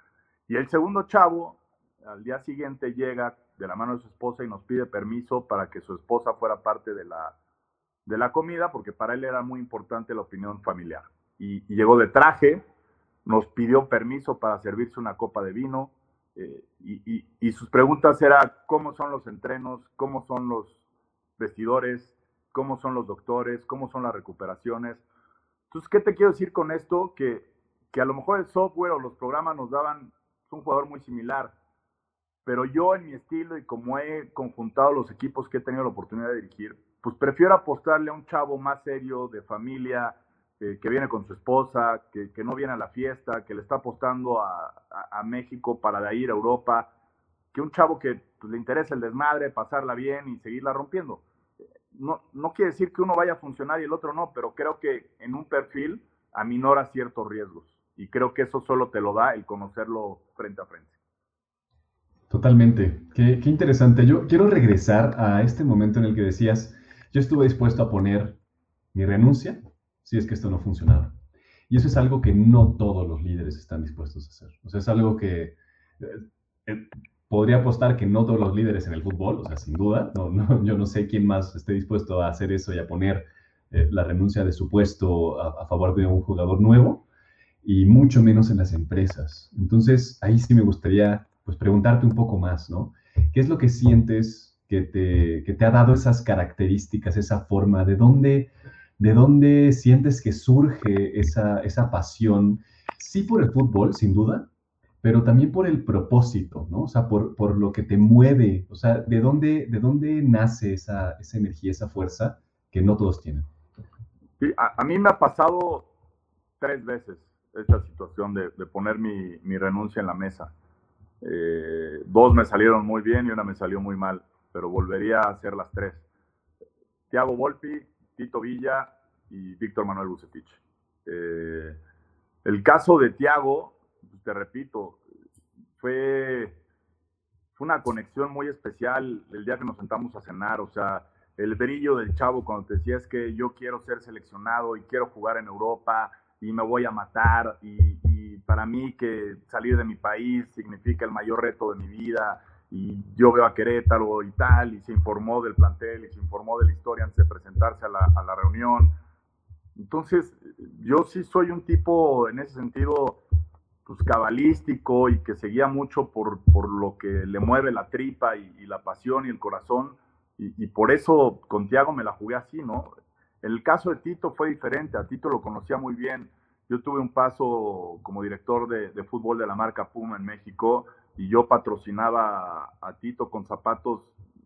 [SPEAKER 3] Y el segundo chavo, al día siguiente llega de la mano de su esposa y nos pide permiso para que su esposa fuera parte de la, de la comida, porque para él era muy importante la opinión familiar. Y, llegó de traje, nos pidió permiso para servirse una copa de vino, eh, y, y, sus preguntas eran cómo son los entrenos, cómo son los vestidores, cómo son los doctores, cómo son las recuperaciones. Entonces, ¿qué te quiero decir con esto? Que, que a lo mejor el software o los programas nos daban un jugador muy similar, pero yo en mi estilo y como he conjuntado los equipos que he tenido la oportunidad de dirigir, pues prefiero apostarle a un chavo más serio, de familia, eh, que viene con su esposa, que, no viene a la fiesta, que le está apostando a, México para de ir a Europa, que un chavo que pues, le interesa el desmadre, pasarla bien y seguirla rompiendo. No, no quiere decir que uno vaya a funcionar y el otro no, pero creo que en un perfil aminora ciertos riesgos. Y creo que eso solo te lo da el conocerlo frente a frente.
[SPEAKER 2] Totalmente. Qué, interesante. Yo quiero regresar a este momento en el que decías, yo estuve dispuesto a poner mi renuncia si es que esto no funcionaba. Y eso es algo que no todos los líderes están dispuestos a hacer. O sea, es algo que eh, eh, podría apostar que no todos los líderes en el fútbol, o sea, sin duda, no, yo no sé quién más esté dispuesto a hacer eso y a poner eh, la renuncia de su puesto a, a favor de un jugador nuevo y mucho menos en las empresas. Entonces, ahí sí me gustaría pues preguntarte un poco más, ¿no? ¿Qué es lo que sientes que te, que te ha dado esas características, esa forma? ¿De dónde, de dónde sientes que surge esa, esa pasión? Sí por el fútbol, sin duda, pero también por el propósito, ¿no? O sea, por, por lo que te mueve, o sea, ¿de dónde, de dónde nace esa, esa energía, esa fuerza que no todos tienen?
[SPEAKER 3] Sí, a, a mí me ha pasado tres veces esta situación de, poner mi, renuncia en la mesa. Eh, dos me salieron muy bien y una me salió muy mal, pero volvería a hacer las tres. Tiago Volpi, Tito Villa y Víctor Manuel Bucetich. Eh, el caso de Tiago, te repito, fue, fue una conexión muy especial el día que nos sentamos a cenar, o sea, el brillo del chavo cuando te decía es que yo quiero ser seleccionado y quiero jugar en Europa y me voy a matar y, para mí que salir de mi país significa el mayor reto de mi vida y yo veo a Querétaro y tal y se informó del plantel y se informó de la historia antes de presentarse a la, a la reunión. Entonces, yo sí soy un tipo en ese sentido pues cabalístico y que seguía mucho por, por lo que le mueve la tripa y, la pasión y el corazón. Y, y, por eso con Tiago me la jugué así, ¿no? El caso de Tito fue diferente, a Tito lo conocía muy bien. Yo tuve un paso como director de, fútbol de la marca Puma en México y yo patrocinaba a, Tito con zapatos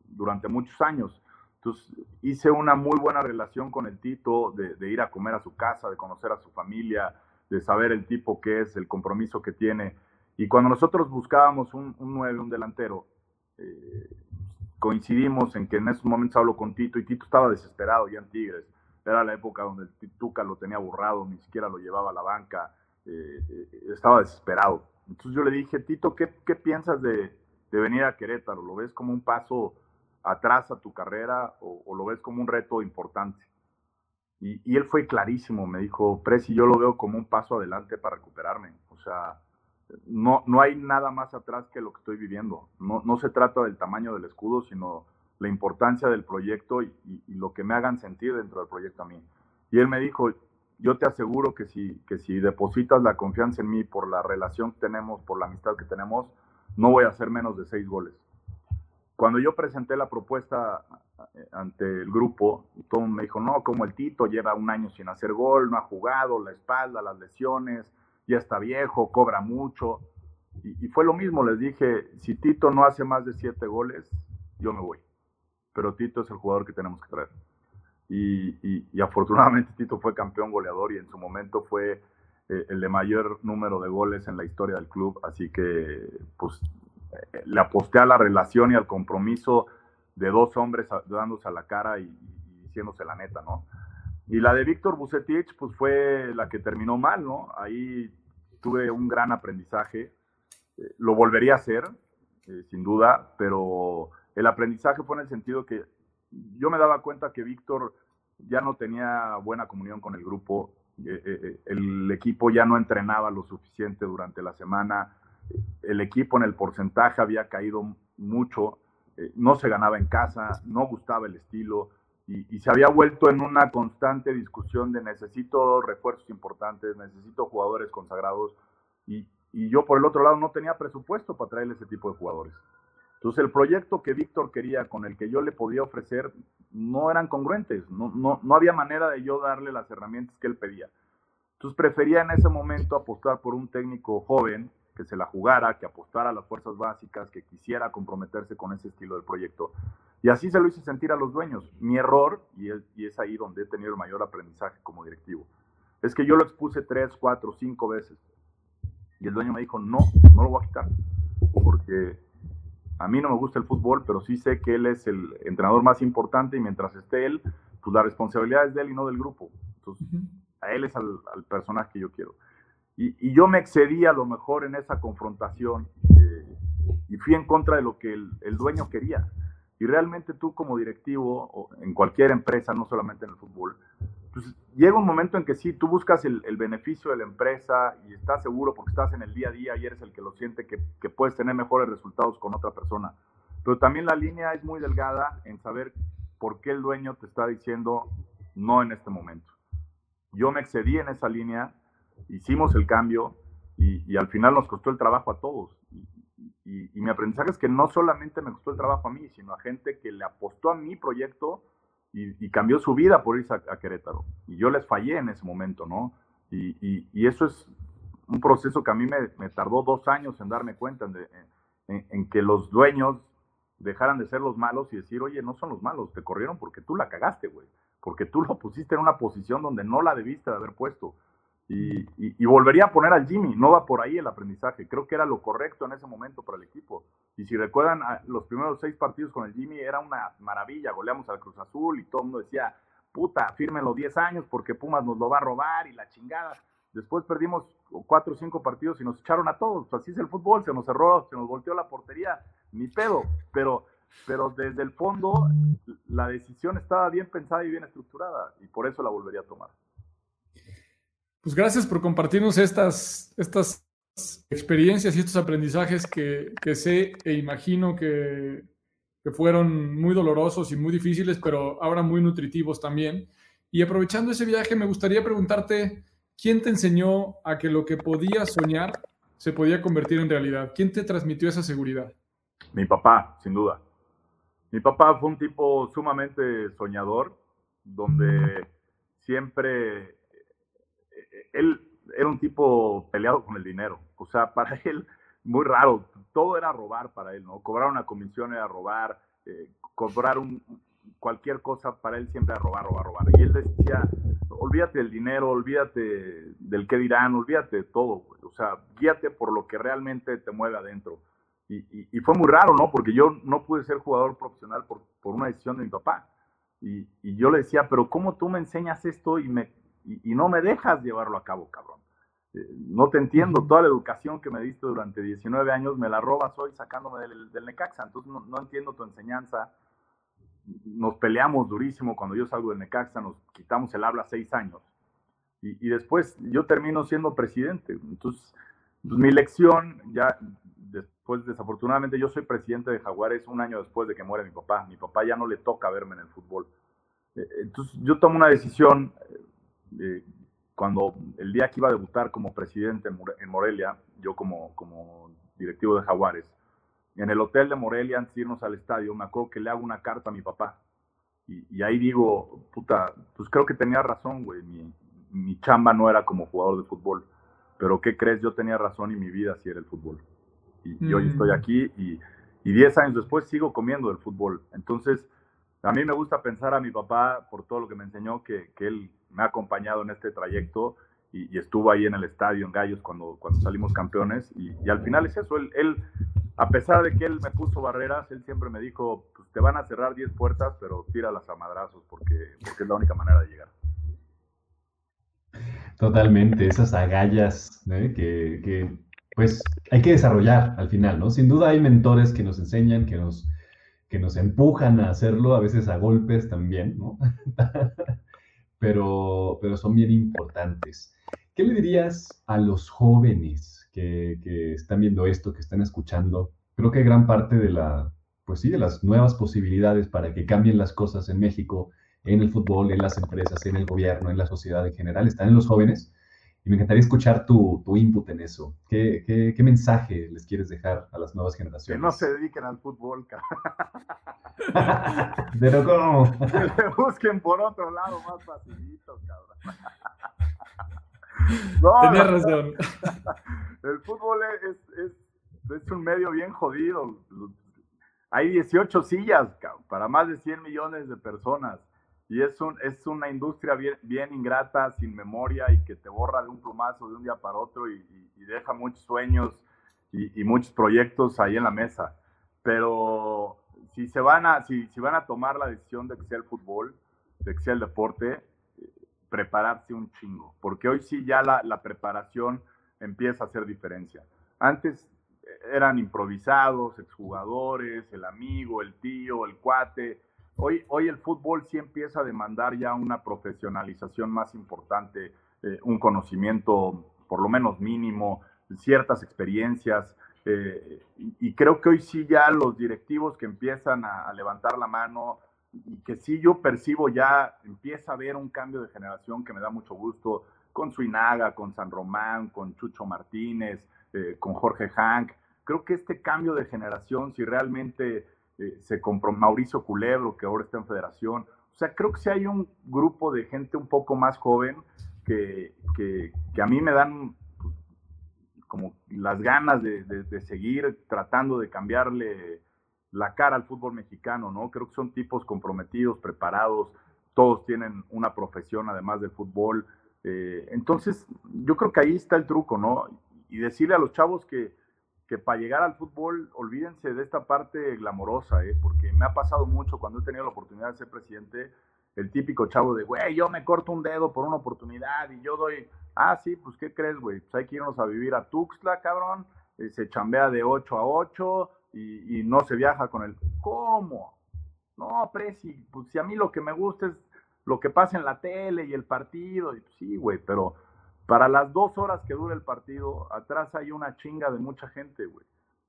[SPEAKER 3] durante muchos años. Entonces hice una muy buena relación con el Tito, de, ir a comer a su casa, de conocer a su familia, de saber el tipo que es, el compromiso que tiene. Y cuando nosotros buscábamos un, un 9, un delantero, eh, coincidimos en que en esos momentos hablo con Tito y Tito estaba desesperado ya en Tigres era la época donde el Tuca lo tenía borrado, ni siquiera lo llevaba a la banca, eh, eh, estaba desesperado. Entonces yo le dije, Tito, ¿qué, qué piensas de, de, venir a Querétaro? ¿Lo ves como un paso atrás a tu carrera o, lo ves como un reto importante? Y, y, él fue clarísimo, me dijo, Presi, yo lo veo como un paso adelante para recuperarme. O sea, no, no hay nada más atrás que lo que estoy viviendo. No, no se trata del tamaño del escudo, sino la importancia del proyecto y, lo que me hagan sentir dentro del proyecto a mí. Y él me dijo, yo te aseguro que si, que si depositas la confianza en mí por la relación que tenemos, por la amistad que tenemos, no voy a hacer menos de seis goles. Cuando yo presenté la propuesta eh, ante el grupo, todo me dijo, no, como el Tito lleva un año sin hacer gol, no ha jugado, la espalda, las lesiones, ya está viejo, cobra mucho. Y, y fue lo mismo, les dije, si Tito no hace más de siete goles, yo me voy pero Tito es el jugador que tenemos que traer. Y, afortunadamente Tito fue campeón goleador y en su momento fue eh, el de mayor número de goles en la historia del club, así que pues eh, le aposté a la relación y al compromiso de dos hombres dándose a la cara y, diciéndose la neta, ¿no? Y la de Víctor Bucetich, pues fue la que terminó mal, ¿no? Ahí tuve un gran aprendizaje. Eh, lo volvería a hacer, eh, sin duda, pero el aprendizaje fue en el sentido que yo me daba cuenta que Víctor ya no tenía buena comunión con el grupo, eh, el equipo ya no entrenaba lo suficiente durante la semana, el equipo en el porcentaje había caído mucho, no se ganaba en casa, no gustaba el estilo y, se había vuelto en una constante discusión de necesito refuerzos importantes, necesito jugadores consagrados y, y yo por el otro lado no tenía presupuesto para traerle ese tipo de jugadores. Entonces el proyecto que Víctor quería, con el que yo le podía ofrecer, no eran congruentes, no, no, no había manera de yo darle las herramientas que él pedía. Entonces prefería en ese momento apostar por un técnico joven que se la jugara, que apostara a las fuerzas básicas, que quisiera comprometerse con ese estilo del proyecto. Y así se lo hice sentir a los dueños. Mi error, y es, y es ahí donde he tenido el mayor aprendizaje como directivo, es que yo lo expuse tres, cuatro, cinco veces. Y el dueño me dijo, no, no lo voy a quitar, porque a mí no me gusta el fútbol, pero sí sé que él es el entrenador más importante y mientras esté él, pues la responsabilidad es de él y no del grupo. Entonces, a él es al, al personaje que yo quiero. Y, yo me excedí a lo mejor en esa confrontación eh, y fui en contra de lo que el, dueño quería. Y realmente tú como directivo, en cualquier empresa, no solamente en el fútbol, pues llega un momento en que sí, tú buscas el, beneficio de la empresa y estás seguro porque estás en el día a día y eres el que lo siente que, que puedes tener mejores resultados con otra persona. Pero también la línea es muy delgada en saber por qué el dueño te está diciendo no en este momento. Yo me excedí en esa línea hicimos el cambio y, al final nos costó el trabajo a todos. Y, mi aprendizaje es que no solamente me costó el trabajo a mí, sino a gente que le apostó a mi proyecto y, cambió su vida por irse a, Querétaro. Y yo les fallé en ese momento, ¿no? Y, eso es un proceso que a mí me, tardó dos años en darme cuenta, en, en, que los dueños dejaran de ser los malos y decir, oye, no son los malos, te corrieron porque tú la cagaste, güey. Porque tú lo pusiste en una posición donde no la debiste de haber puesto. Y, volvería a poner al Jimmy, no va por ahí el aprendizaje, creo que era lo correcto en ese momento para el equipo. Y si recuerdan, los primeros seis partidos con el Jimmy era una maravilla, goleamos al Cruz Azul y todo el mundo decía, puta, los 10 años porque Pumas nos lo va a robar y la chingada. Después perdimos cuatro o cinco partidos y nos echaron a todos, así es el fútbol, se nos cerró, se nos volteó la portería, ni pedo, pero, pero desde el fondo la decisión estaba bien pensada y bien estructurada y por eso la volvería a tomar.
[SPEAKER 1] Pues gracias por compartirnos estas, estas experiencias y estos aprendizajes que, sé e imagino que, fueron muy dolorosos y muy difíciles, pero ahora muy nutritivos también. Y aprovechando ese viaje, me gustaría preguntarte, ¿quién te enseñó a que lo que podías soñar se podía convertir en realidad? ¿Quién te transmitió esa seguridad?
[SPEAKER 3] Mi papá, sin duda. Mi papá fue un tipo sumamente soñador, donde siempre él era un tipo peleado con el dinero. O sea, para él, muy raro. Todo era robar para él, ¿no? Cobrar una comisión era robar, eh, cobrar un, cualquier cosa para él siempre era robar, robar, robar. Y él decía, olvídate del dinero, olvídate del qué dirán, olvídate de todo. O sea, guíate por lo que realmente te mueve adentro. Y, fue muy raro, ¿no? Porque yo no pude ser jugador profesional por, una decisión de mi papá. Y, y, yo le decía, pero ¿cómo tú me enseñas esto y me y, no me dejas llevarlo a cabo, cabrón. Eh, no te entiendo, toda la educación que me diste durante 19 años me la robas hoy sacándome del, del Necaxa, entonces no, entiendo tu enseñanza. Nos peleamos durísimo cuando yo salgo del Necaxa, nos quitamos el habla seis años. Y, después yo termino siendo presidente. Entonces, pues, mi lección, ya después, desafortunadamente, yo soy presidente de Jaguares un año después de que muere mi papá. Mi papá ya no le toca verme en el fútbol. Eh, entonces, yo tomo una decisión eh, cuando el día que iba a debutar como presidente en Morelia, yo como, como directivo de Jaguares, en el hotel de Morelia, antes de irnos al estadio, me acuerdo que le hago una carta a mi papá. Y, ahí digo, puta, pues creo que tenía razón, güey. Mi, mi, chamba no era como jugador de fútbol. Pero ¿qué crees? Yo tenía razón y mi vida sí era el fútbol. Y, hoy estoy mm. aquí y, y 10 años después sigo comiendo del fútbol. Entonces, a mí me gusta pensar a mi papá, por todo lo que me enseñó, que, que él me ha acompañado en este trayecto y, estuvo ahí en el estadio, en Gallos, cuando, cuando salimos campeones. Y, al final es eso, él, a pesar de que él me puso barreras, él siempre me dijo, pues te van a cerrar 10 puertas, pero tíralas a madrazos porque, porque es la única manera de llegar.
[SPEAKER 2] Totalmente, esas agallas ¿eh? que, que, pues hay que desarrollar al final, ¿no? Sin duda hay mentores que nos enseñan, que nos, que nos empujan a hacerlo, a veces a golpes también, ¿no? pero, pero son bien importantes. ¿Qué le dirías a los jóvenes que, que, están viendo esto, que están escuchando? Creo que gran parte de la, pues sí, de las nuevas posibilidades para que cambien las cosas en México en el fútbol, en las empresas, en el gobierno, en la sociedad en general, están en los jóvenes. Y me encantaría escuchar tu, tu input en eso. ¿Qué, ¿Qué, qué, mensaje les quieres dejar a las nuevas generaciones?
[SPEAKER 3] Que no se dediquen al fútbol,
[SPEAKER 2] cabrón. Pero ¿cómo?
[SPEAKER 3] Que le busquen por otro lado más facilito, cabrón.
[SPEAKER 1] No, Tenías razón.
[SPEAKER 3] El fútbol es, es, es, un medio bien jodido. Hay 18 sillas cabrón, para más de 100 millones de personas y es, un, es una industria bien, ingrata, sin memoria y que te borra de un plumazo de un día para otro y, y, deja muchos sueños y, y, muchos proyectos ahí en la mesa. Pero si, se van a, si, si van a tomar la decisión de que sea el fútbol, de que sea el deporte, prepararse un chingo, porque hoy sí ya la, la preparación empieza a hacer diferencia. Antes eran improvisados, exjugadores, el amigo, el tío, el cuate, Hoy, hoy el fútbol sí empieza a demandar ya una profesionalización más importante, eh, un conocimiento por lo menos mínimo, ciertas experiencias. Eh, y, creo que hoy sí ya los directivos que empiezan a, a, levantar la mano y que sí yo percibo ya, empieza a haber un cambio de generación que me da mucho gusto con Suinaga, con San Román, con Chucho Martínez, eh, con Jorge Hank. Creo que este cambio de generación, si realmente eh, se compró Mauricio Culebro, que ahora está en federación. O sea, creo que si hay un grupo de gente un poco más joven que, que, a mí me dan pues, como las ganas de, de, de, seguir tratando de cambiarle la cara al fútbol mexicano, ¿no? Creo que son tipos comprometidos, preparados, todos tienen una profesión además del fútbol. Eh, entonces, yo creo que ahí está el truco, ¿no? Y decirle a los chavos que, que para llegar al fútbol, olvídense de esta parte glamorosa, ¿eh? porque me ha pasado mucho cuando he tenido la oportunidad de ser presidente, el típico chavo de, güey, yo me corto un dedo por una oportunidad y yo doy, ah, sí, pues, ¿qué crees, güey? Pues hay que irnos a vivir a Tuxtla, cabrón, eh, se chambea de 8 a 8 y, no se viaja con el, ¿cómo? No, Presi, pues si a mí lo que me gusta es lo que pasa en la tele y el partido, y, pues, sí, güey, pero para las dos horas que dura el partido, atrás hay una chinga de mucha gente, güey.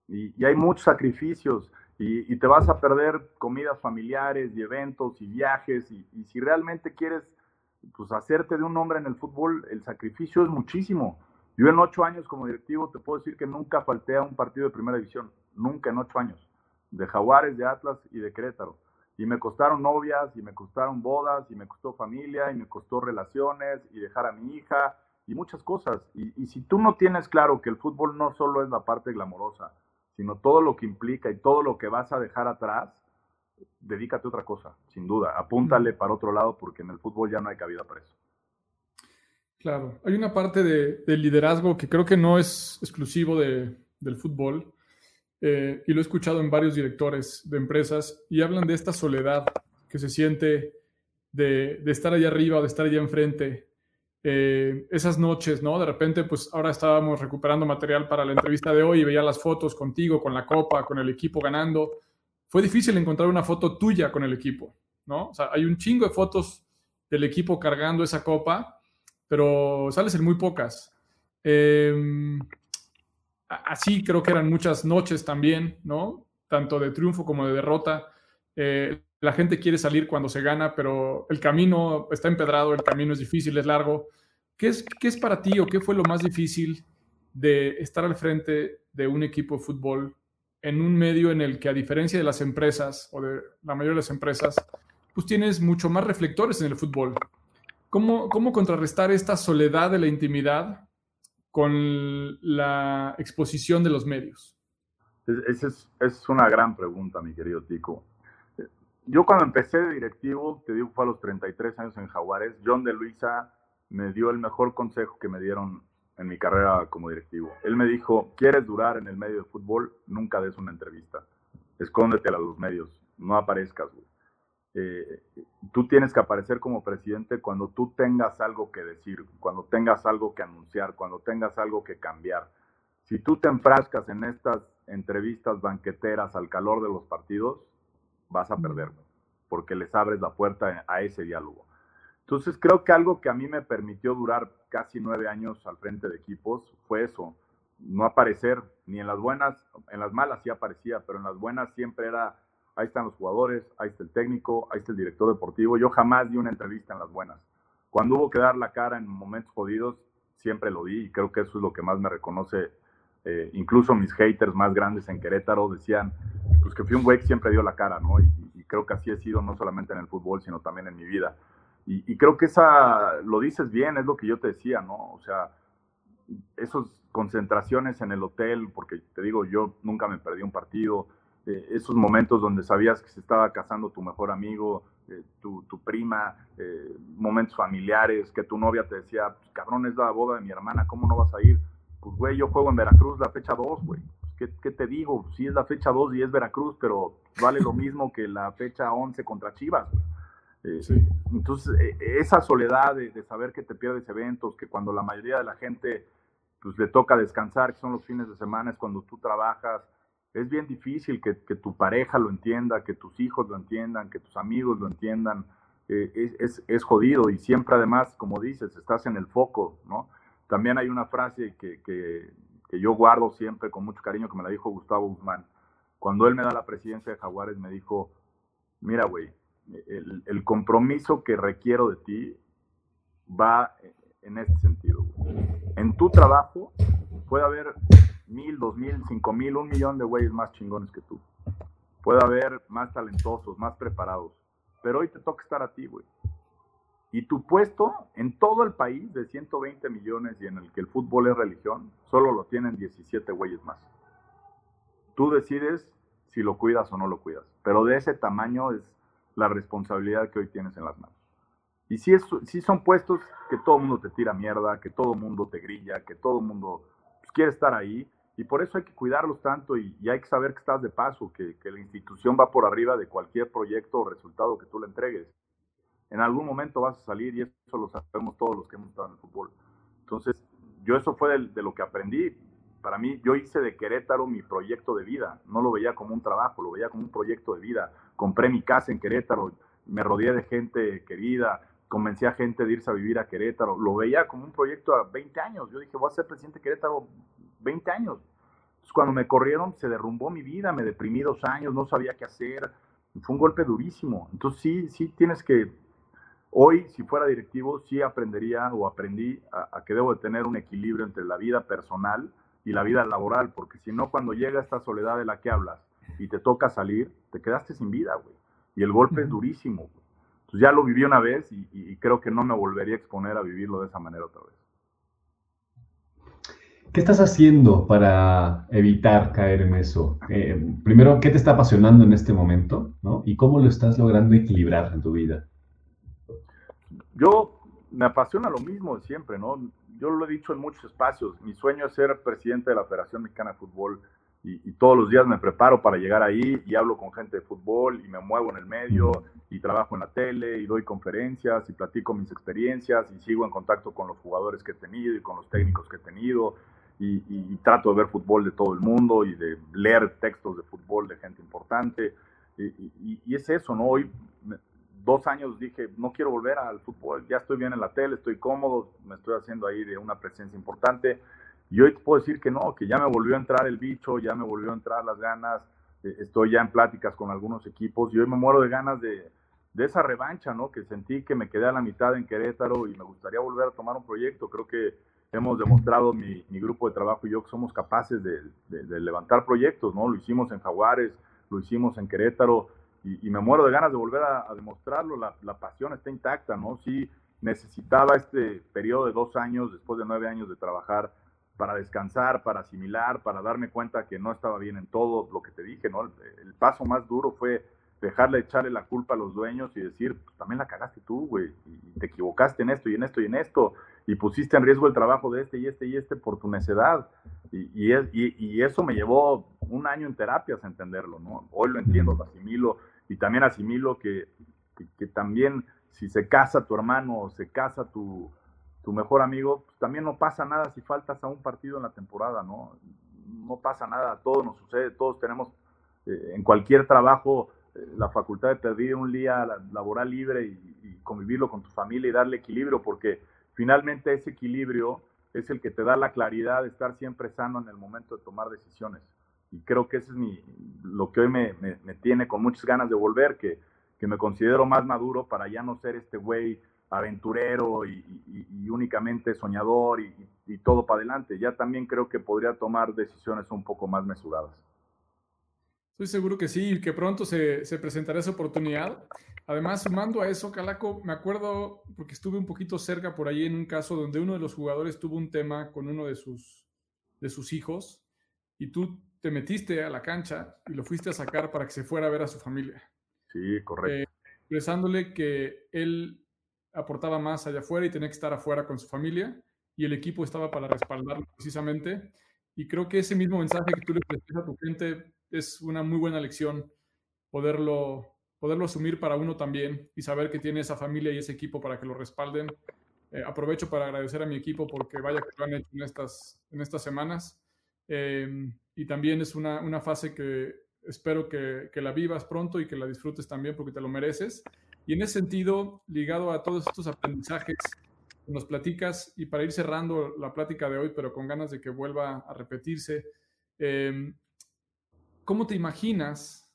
[SPEAKER 3] Y, hay muchos sacrificios y, te vas a perder comidas familiares y eventos y viajes y, si realmente quieres pues hacerte de un nombre en el fútbol, el sacrificio es muchísimo. Yo en ocho años como directivo te puedo decir que nunca falté a un partido de primera división, nunca en ocho años, de Jaguares, de Atlas y de Querétaro. Y me costaron novias, y me costaron bodas, y me costó familia, y me costó relaciones, y dejar a mi hija, y muchas cosas. Y, y, si tú no tienes claro que el fútbol no solo es la parte glamorosa, sino todo lo que implica y todo lo que vas a dejar atrás, dedícate a otra cosa, sin duda. Apúntale para otro lado porque en el fútbol ya no hay cabida para eso.
[SPEAKER 1] Claro, hay una parte de, de liderazgo que creo que no es exclusivo de, del fútbol, eh, y lo he escuchado en varios directores de empresas, y hablan de esta soledad que se siente de, de estar allá arriba o de estar allá enfrente, eh, esas noches, ¿no? De repente, pues ahora estábamos recuperando material para la entrevista de hoy y veía las fotos contigo, con la copa, con el equipo ganando. Fue difícil encontrar una foto tuya con el equipo, ¿no? O sea, hay un chingo de fotos del equipo cargando esa copa, pero sales en muy pocas. Eh, así creo que eran muchas noches también, ¿no? Tanto de triunfo como de derrota. Eh, la gente quiere salir cuando se gana, pero el camino está empedrado, el camino es difícil, es largo. ¿Qué es, qué es para ti o qué fue lo más difícil de estar al frente de un equipo de fútbol en un medio en el que, a diferencia de las empresas o de la mayoría de las empresas, pues tienes mucho más reflectores en el fútbol? ¿Cómo, cómo contrarrestar esta soledad de la intimidad con la exposición de los medios?
[SPEAKER 3] Esa es, es una gran pregunta, mi querido Tico yo cuando empecé de directivo, te digo, fue a los 33 años en Jaguares, John de Luisa me dio el mejor consejo que me dieron en mi carrera como directivo. Él me dijo, ¿quieres durar en el medio de fútbol? Nunca des una entrevista. Escóndete a los medios, no aparezcas, eh, tú tienes que aparecer como presidente cuando tú tengas algo que decir, cuando tengas algo que anunciar, cuando tengas algo que cambiar. Si tú te enfrascas en estas entrevistas banqueteras al calor de los partidos, vas a perder, porque les abres la puerta a ese diálogo. Entonces creo que algo que a mí me permitió durar casi nueve años al frente de equipos fue eso, no aparecer ni en las buenas, en las malas sí aparecía, pero en las buenas siempre era, ahí están los jugadores, ahí está el técnico, ahí está el director deportivo. Yo jamás di una entrevista en las buenas. Cuando hubo que dar la cara en momentos jodidos, siempre lo di y creo que eso es lo que más me reconoce. Eh, incluso mis haters más grandes en Querétaro decían, pues que fui un güey que siempre dio la cara, ¿no? Y, y creo que así he sido no solamente en el fútbol, sino también en mi vida. Y, creo que esa, lo dices bien, es lo que yo te decía, ¿no? O sea, esas concentraciones en el hotel, porque te digo, yo nunca me perdí un partido, eh, esos momentos donde sabías que se estaba casando tu mejor amigo, eh, tu, tu, prima, eh, momentos familiares, que tu novia te decía, pues, cabrón, es la boda de mi hermana, ¿cómo no vas a ir? Pues, güey, yo juego en Veracruz la fecha 2, güey. ¿Qué, ¿Qué, te digo? Sí es la fecha 2 y es Veracruz, pero vale lo mismo que la fecha 11 contra Chivas. Eh, entonces, eh, esa soledad de, saber que te pierdes eventos, que cuando la mayoría de la gente pues, le toca descansar, que son los fines de semana, es cuando tú trabajas, es bien difícil que, tu pareja lo entienda, que tus hijos lo entiendan, que tus amigos lo entiendan. Eh, es, es, jodido y siempre además, como dices, estás en el foco, ¿no? También hay una frase que, que, que yo guardo siempre con mucho cariño, que me la dijo Gustavo Guzmán. Cuando él me da la presidencia de Jaguares, me dijo, mira, güey, el, compromiso que requiero de ti va en este sentido. En tu trabajo puede haber mil, dos mil, cinco mil, un millón de güeyes más chingones que tú. Puede haber más talentosos, más preparados. Pero hoy te toca estar a ti, güey. Y tu puesto en todo el país de 120 millones y en el que el fútbol es religión, solo lo tienen 17 güeyes más. Tú decides si lo cuidas o no lo cuidas. Pero de ese tamaño es la responsabilidad que hoy tienes en las manos. Y si, es, si son puestos que todo el mundo te tira mierda, que todo el mundo te grilla, que todo el mundo pues, quiere estar ahí, y por eso hay que cuidarlos tanto y, hay que saber que estás de paso, que, que, la institución va por arriba de cualquier proyecto o resultado que tú le entregues. En algún momento vas a salir y eso lo sabemos todos los que hemos estado en el fútbol. Entonces, yo eso fue de, lo que aprendí. Para mí, yo hice de Querétaro mi proyecto de vida. No lo veía como un trabajo, lo veía como un proyecto de vida compré mi casa en Querétaro, me rodeé de gente querida, convencí a gente de irse a vivir a Querétaro, lo veía como un proyecto a 20 años, yo dije, voy a ser presidente de Querétaro 20 años. Entonces, cuando me corrieron, se derrumbó mi vida, me deprimí dos años, no sabía qué hacer, fue un golpe durísimo. Entonces, sí, sí tienes que, hoy, si fuera directivo, sí aprendería o aprendí a, a que debo de tener un equilibrio entre la vida personal y la vida laboral, porque si no, cuando llega esta soledad de la que hablas, y te toca salir, te quedaste sin vida, güey. Y el golpe es durísimo. Entonces ya lo viví una vez y, creo que no me volvería a exponer a vivirlo de esa manera otra vez.
[SPEAKER 2] ¿Qué estás haciendo para evitar caer en eso? Eh, primero, ¿qué te está apasionando en este momento? ¿no? ¿Y cómo lo estás logrando equilibrar en tu vida?
[SPEAKER 3] Yo me apasiona lo mismo de siempre, ¿no? Yo lo he dicho en muchos espacios. Mi sueño es ser presidente de la Federación Mexicana de Fútbol y, todos los días me preparo para llegar ahí y hablo con gente de fútbol y me muevo en el medio y trabajo en la tele y doy conferencias y platico mis experiencias y sigo en contacto con los jugadores que he tenido y con los técnicos que he tenido y, trato de ver fútbol de todo el mundo y de leer textos de fútbol de gente importante y, es eso, ¿no? Hoy dos años dije, no quiero volver al fútbol, ya estoy bien en la tele, estoy cómodo, me estoy haciendo ahí de una presencia importante y hoy te puedo decir que no, que ya me volvió a entrar el bicho, ya me volvió a entrar las ganas, eh, estoy ya en pláticas con algunos equipos y hoy me muero de ganas de, de, esa revancha, ¿no? Que sentí que me quedé a la mitad en Querétaro y me gustaría volver a tomar un proyecto. Creo que hemos demostrado mi, mi grupo de trabajo y yo que somos capaces de, de, levantar proyectos, ¿no? Lo hicimos en Jaguares, lo hicimos en Querétaro y, me muero de ganas de volver a, demostrarlo. La, la, pasión está intacta, ¿no? Sí necesitaba este periodo de dos años, después de nueve años de trabajar, para descansar, para asimilar, para darme cuenta que no estaba bien en todo lo que te dije, ¿no? El, paso más duro fue dejarle echarle la culpa a los dueños y decir, pues también la cagaste tú, güey, y te equivocaste en esto y en esto y en esto. y pusiste en riesgo el trabajo de este y este y este por tu necedad. Y, y, eso me llevó un año en terapias a entenderlo, ¿no? Hoy lo entiendo, lo asimilo y también asimilo que, que, también si se casa tu hermano o se casa tu, tu mejor amigo, pues también no pasa nada si faltas a un partido en la temporada, ¿no? No pasa nada, todo nos sucede, todos tenemos eh, en cualquier trabajo eh, la facultad de pedir un día laboral libre y convivirlo con tu familia y darle equilibrio, porque finalmente ese equilibrio es el que te da la claridad de estar siempre sano en el momento de tomar decisiones. Y creo que eso es mi, lo que hoy me, tiene con muchas ganas de volver, que, que, me considero más maduro para ya no ser este güey aventurero y, únicamente soñador y, todo para adelante. Ya también creo que podría tomar decisiones un poco más mesuradas.
[SPEAKER 1] Estoy seguro que sí, que pronto se, se presentará esa oportunidad. Además, sumando a eso, Calaco, me acuerdo, porque estuve un poquito cerca por ahí en un caso donde uno de los jugadores tuvo un tema con uno de sus, de sus hijos y tú te metiste a la cancha y lo fuiste a sacar para que se fuera a ver a su familia.
[SPEAKER 3] Sí, correcto.
[SPEAKER 1] Eh, expresándole que él aportaba más allá afuera y tenía que estar afuera con su familia y el equipo estaba para respaldarlo precisamente. Y creo que ese mismo mensaje que tú le prestas a tu gente es una muy buena lección poderlo poderlo asumir para uno también y saber que tiene esa familia y ese equipo para que lo respalden. Eh, aprovecho para agradecer a mi equipo porque vaya que lo han hecho en estas, en estas semanas. Eh, y también es una, una fase que espero que, que, la vivas pronto y que la disfrutes también porque te lo mereces. Y en ese sentido, ligado a todos estos aprendizajes que nos platicas y para ir cerrando la plática de hoy, pero con ganas de que vuelva a repetirse, eh, ¿cómo te imaginas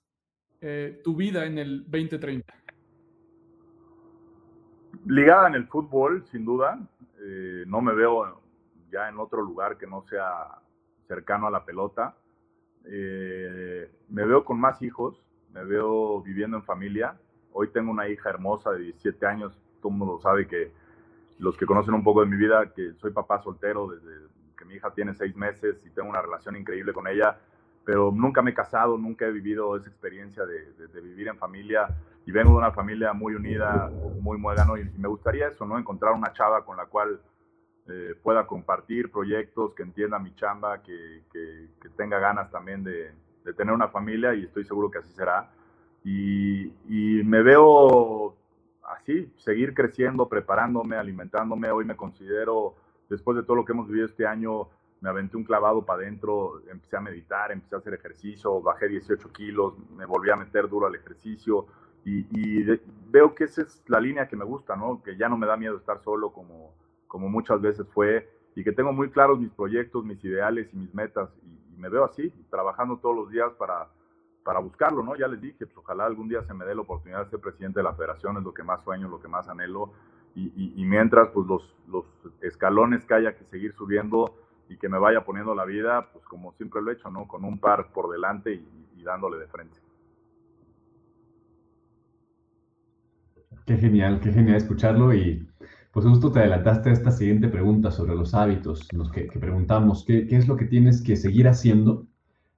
[SPEAKER 1] eh, tu vida en el 2030?
[SPEAKER 3] Ligada en el fútbol, sin duda. Eh, no me veo ya en otro lugar que no sea cercano a la pelota. Eh, me veo con más hijos, me veo viviendo en familia. Hoy tengo una hija hermosa de 17 años, todo el mundo sabe que los que conocen un poco de mi vida, que soy papá soltero desde que mi hija tiene seis meses y tengo una relación increíble con ella pero nunca me he casado, nunca he vivido esa experiencia de, vivir en familia y vengo de una familia muy unida, muy muégano y me gustaría eso, ¿no? Encontrar una chava con la cual eh, pueda compartir proyectos, que entienda mi chamba, que, que, tenga ganas también de, de, tener una familia y estoy seguro que así será. Y, y me veo así, seguir creciendo, preparándome, alimentándome. Hoy me considero, después de todo lo que hemos vivido este año, me aventé un clavado para adentro, empecé a meditar, empecé a hacer ejercicio, bajé 18 kilos, me volví a meter duro al ejercicio y, veo que esa es la línea que me gusta, ¿no? Que ya no me da miedo estar solo como, como muchas veces fue y que tengo muy claros mis proyectos, mis ideales y mis metas y, me veo así, trabajando todos los días para, para buscarlo, ¿no? Ya les dije, pues ojalá algún día se me dé la oportunidad de ser presidente de la federación, es lo que más sueño, lo que más anhelo y, y mientras, pues los, los escalones que haya que seguir subiendo, y que me vaya poniendo la vida, pues como siempre lo he hecho, ¿no? Con un par por delante y, dándole de frente.
[SPEAKER 2] Qué genial, qué genial escucharlo y pues justo te adelantaste a esta siguiente pregunta sobre los hábitos, los que, preguntamos, ¿qué, ¿qué, es lo que tienes que seguir haciendo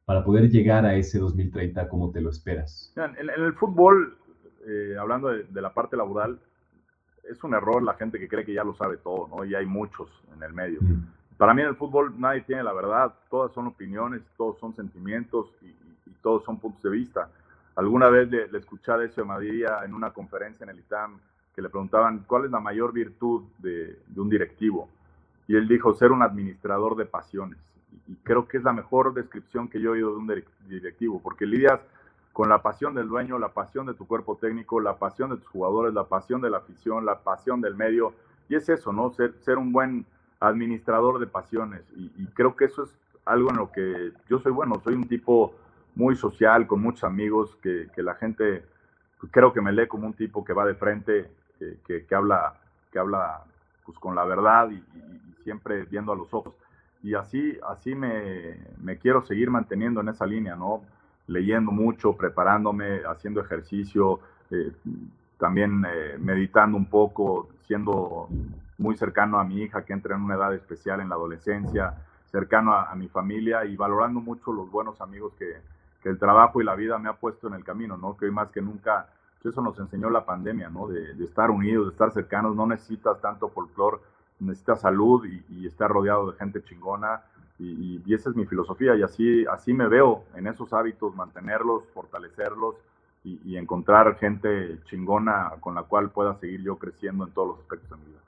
[SPEAKER 2] para poder llegar a ese 2030 como te lo esperas?
[SPEAKER 3] En, el fútbol, eh, hablando de, la parte laboral, es un error la gente que cree que ya lo sabe todo, ¿no? Y hay muchos en el medio. Mm. Para mí en el fútbol nadie tiene la verdad, todas son opiniones, todos son sentimientos y, todos son puntos de vista. Alguna vez le, escuché a eso Madrid en una conferencia en el ITAM que le preguntaban cuál es la mayor virtud de, un directivo. Y él dijo ser un administrador de pasiones. Y, creo que es la mejor descripción que yo he oído de un directivo, porque lidias con la pasión del dueño, la pasión de tu cuerpo técnico, la pasión de tus jugadores, la pasión de la afición, la pasión del medio. Y es eso, ¿no? Ser, ser un buen administrador de pasiones y, creo que eso es algo en lo que yo soy bueno, soy un tipo muy social, con muchos amigos, que, la gente creo que me lee como un tipo que va de frente, que, habla, que habla pues, con la verdad y, siempre viendo a los ojos. Y así, así me, me, quiero seguir manteniendo en esa línea, ¿no? Leyendo mucho, preparándome, haciendo ejercicio, eh, también eh, meditando un poco, siendo muy cercano a mi hija que entra en una edad especial en la adolescencia, cercano a, mi familia y valorando mucho los buenos amigos que, que, el trabajo y la vida me ha puesto en el camino, ¿no? Que hoy más que nunca, eso nos enseñó la pandemia, ¿no? De, estar unidos, de estar cercanos, no necesitas tanto folclore, necesita salud y, estar rodeado de gente chingona. Y, esa es mi filosofía y así, así me veo en esos hábitos, mantenerlos, fortalecerlos y, encontrar gente chingona con la cual pueda seguir yo creciendo en todos los aspectos de mi vida.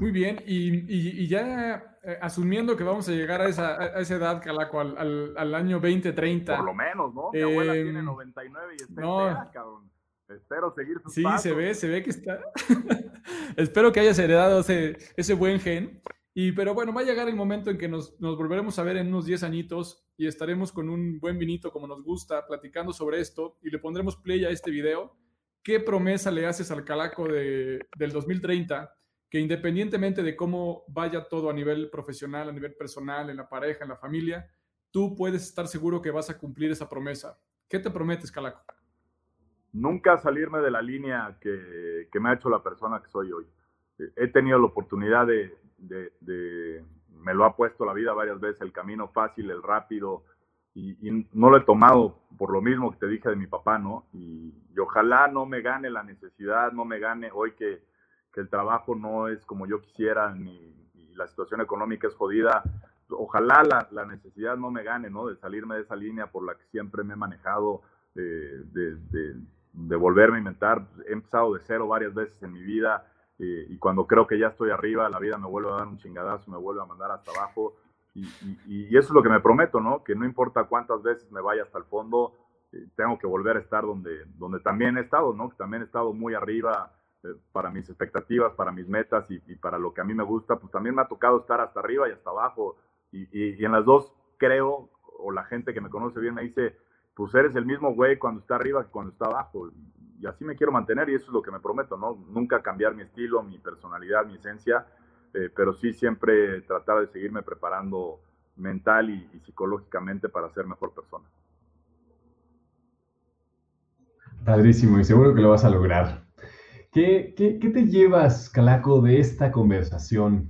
[SPEAKER 1] Muy bien, y, ya eh, asumiendo que vamos a llegar a esa, a esa edad, Calaco, al, al, al, año 2030.
[SPEAKER 3] Por lo menos, ¿no? Mi eh, abuela tiene 99 y está no, entera, cabrón. Espero seguir sus
[SPEAKER 1] Sí,
[SPEAKER 3] pasos.
[SPEAKER 1] se ve, se ve que está. Espero que hayas heredado ese, ese buen gen. Y, pero bueno, va a llegar el momento en que nos, nos, volveremos a ver en unos 10 añitos y estaremos con un buen vinito como nos gusta, platicando sobre esto y le pondremos play a este video. ¿Qué promesa le haces al Calaco de, del 2030? Que independientemente de cómo vaya todo a nivel profesional, a nivel personal, en la pareja, en la familia, tú puedes estar seguro que vas a cumplir esa promesa. ¿Qué te prometes, Calaco?
[SPEAKER 3] Nunca salirme de la línea que, me ha hecho la persona que soy hoy. He tenido la oportunidad de, me lo ha puesto la vida varias veces, el camino fácil, el rápido, y, y, no lo he tomado por lo mismo que te dije de mi papá, ¿no? Y, y ojalá no me gane la necesidad, no me gane hoy que, que el trabajo no es como yo quisiera, ni la situación económica es jodida. Ojalá la, la, necesidad no me gane, ¿no? De salirme de esa línea por la que siempre me he manejado, eh, de, de, de volverme a inventar. He empezado de cero varias veces en mi vida eh, y cuando creo que ya estoy arriba, la vida me vuelve a dar un chingadazo, me vuelve a mandar hasta abajo. Y, y, y, eso es lo que me prometo, ¿no? Que no importa cuántas veces me vaya hasta el fondo, eh, tengo que volver a estar donde, donde también he estado, ¿no? Que también he estado muy arriba para mis expectativas, para mis metas y, para lo que a mí me gusta, pues también me ha tocado estar hasta arriba y hasta abajo. Y, en las dos creo, o la gente que me conoce bien me dice, pues eres el mismo güey cuando está arriba que cuando está abajo y así me quiero mantener y eso es lo que me prometo, ¿no? Nunca cambiar mi estilo, mi personalidad, mi esencia, eh, pero sí siempre tratar de seguirme preparando mental y, psicológicamente para ser mejor persona.
[SPEAKER 2] Padrísimo y seguro que lo vas a lograr. ¿Qué, qué, qué te llevas, Calaco, de esta conversación?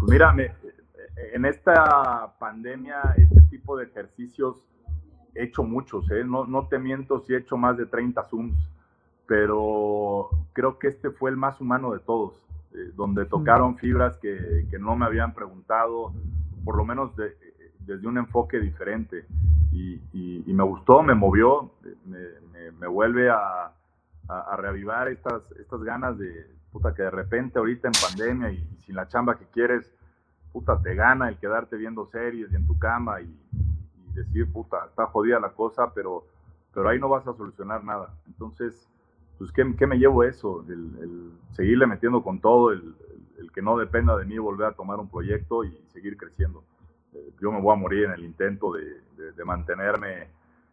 [SPEAKER 3] Pues mira, me, en esta pandemia, este tipo de ejercicios he hecho muchos, ¿eh? no, no te miento si he hecho más de 30 Zooms, pero creo que este fue el más humano de todos, eh, donde tocaron fibras que, que, no me habían preguntado, por lo menos de, desde un enfoque diferente. Y, y, y, me gustó, me movió, me, me, me vuelve a, a, reavivar estas, estas ganas de, puta, que de repente ahorita en pandemia y, sin la chamba que quieres, puta, te gana el quedarte viendo series y en tu cama y, decir, puta, está jodida la cosa, pero, pero ahí no vas a solucionar nada. Entonces, pues, ¿qué, qué me llevo eso? El, el, seguirle metiendo con todo, el, el, que no dependa de mí volver a tomar un proyecto y seguir creciendo. Eh, yo me voy a morir en el intento de, de, mantenerme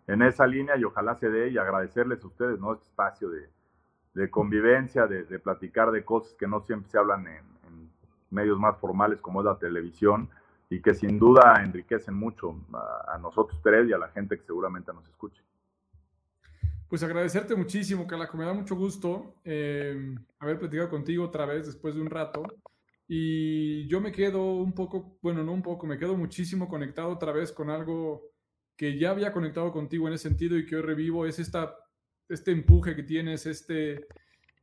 [SPEAKER 3] en esa línea y ojalá se dé y agradecerles a ustedes, ¿no? Este espacio de, convivencia, de, platicar de cosas que no siempre se hablan en, medios más formales como es la televisión y que sin duda enriquecen mucho a, a, nosotros tres y a la gente que seguramente nos escuche.
[SPEAKER 1] Pues agradecerte muchísimo, Calaco. Me da mucho gusto eh, haber platicado contigo otra vez después de un rato. Y yo me quedo un poco, bueno, no un poco, me quedo muchísimo conectado otra vez con algo que ya había conectado contigo en ese sentido y que hoy revivo, es esta, este empuje que tienes, este,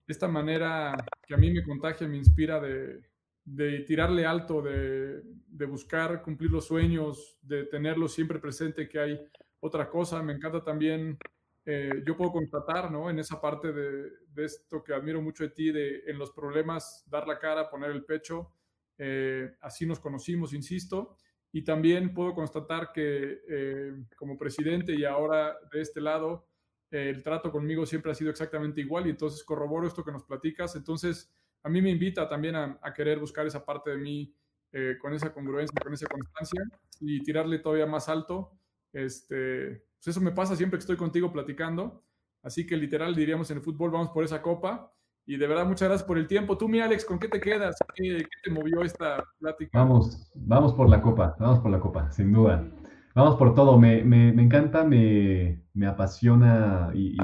[SPEAKER 1] esta manera que a mí me contagia, me inspira de, de tirarle alto, de, de, buscar cumplir los sueños, de tenerlo siempre presente que hay otra cosa. Me encanta también, eh, yo puedo constatar, ¿no? En esa parte de, de, esto que admiro mucho de ti, de en los problemas dar la cara, poner el pecho. Eh, así nos conocimos, insisto. Y también puedo constatar que eh, como presidente y ahora de este lado, el trato conmigo siempre ha sido exactamente igual y entonces corroboro esto que nos platicas. Entonces, a mí me invita también a, querer buscar esa parte de mí eh, con esa congruencia, con esa constancia y tirarle todavía más alto. Este, pues eso me pasa siempre que estoy contigo platicando. Así que literal diríamos en el fútbol, vamos por esa copa. Y de verdad, muchas gracias por el tiempo. Tú, mi Alex, ¿con qué te quedas? ¿Qué, te movió esta plática?
[SPEAKER 2] Vamos, vamos por la copa, vamos por la copa, sin duda. Vamos por todo, me, me, me encanta, me, me apasiona y,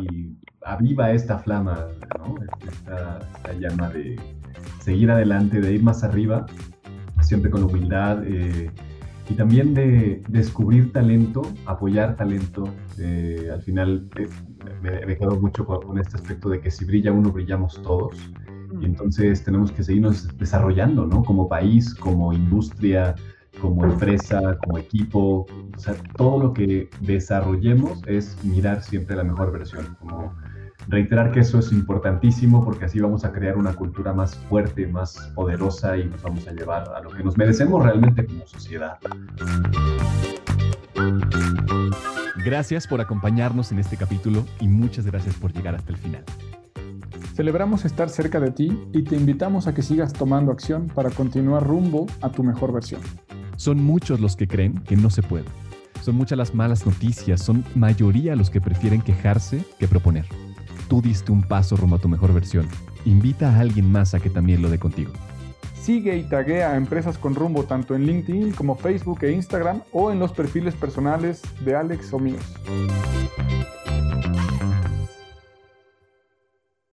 [SPEAKER 2] aviva esta flama, ¿no? esta, esta, llama de seguir adelante, de ir más arriba, siempre con humildad eh, y también de descubrir talento, apoyar talento. Eh, al final eh, me, me, quedo mucho con, con, este aspecto de que si brilla uno, brillamos todos. Y entonces tenemos que seguirnos desarrollando, ¿no? Como país, como industria, como empresa, como equipo. O sea, todo lo que desarrollemos es mirar siempre la mejor versión. Como reiterar que eso es importantísimo porque así vamos a crear una cultura más fuerte, más poderosa y nos vamos a llevar a lo que nos merecemos realmente como sociedad.
[SPEAKER 4] Gracias por acompañarnos en este capítulo y muchas gracias por llegar hasta el final.
[SPEAKER 1] Celebramos estar cerca de ti y te invitamos a que sigas tomando acción para continuar rumbo a tu mejor versión.
[SPEAKER 4] Son muchos los que creen que no se puede. Son muchas las malas noticias, son mayoría los que prefieren quejarse que proponer. Tú diste un paso rumbo a tu mejor versión. Invita a alguien más a que también lo dé contigo.
[SPEAKER 1] Sigue y taguea a Empresas con Rumbo tanto en LinkedIn como Facebook e Instagram o en los perfiles personales de Alex o míos.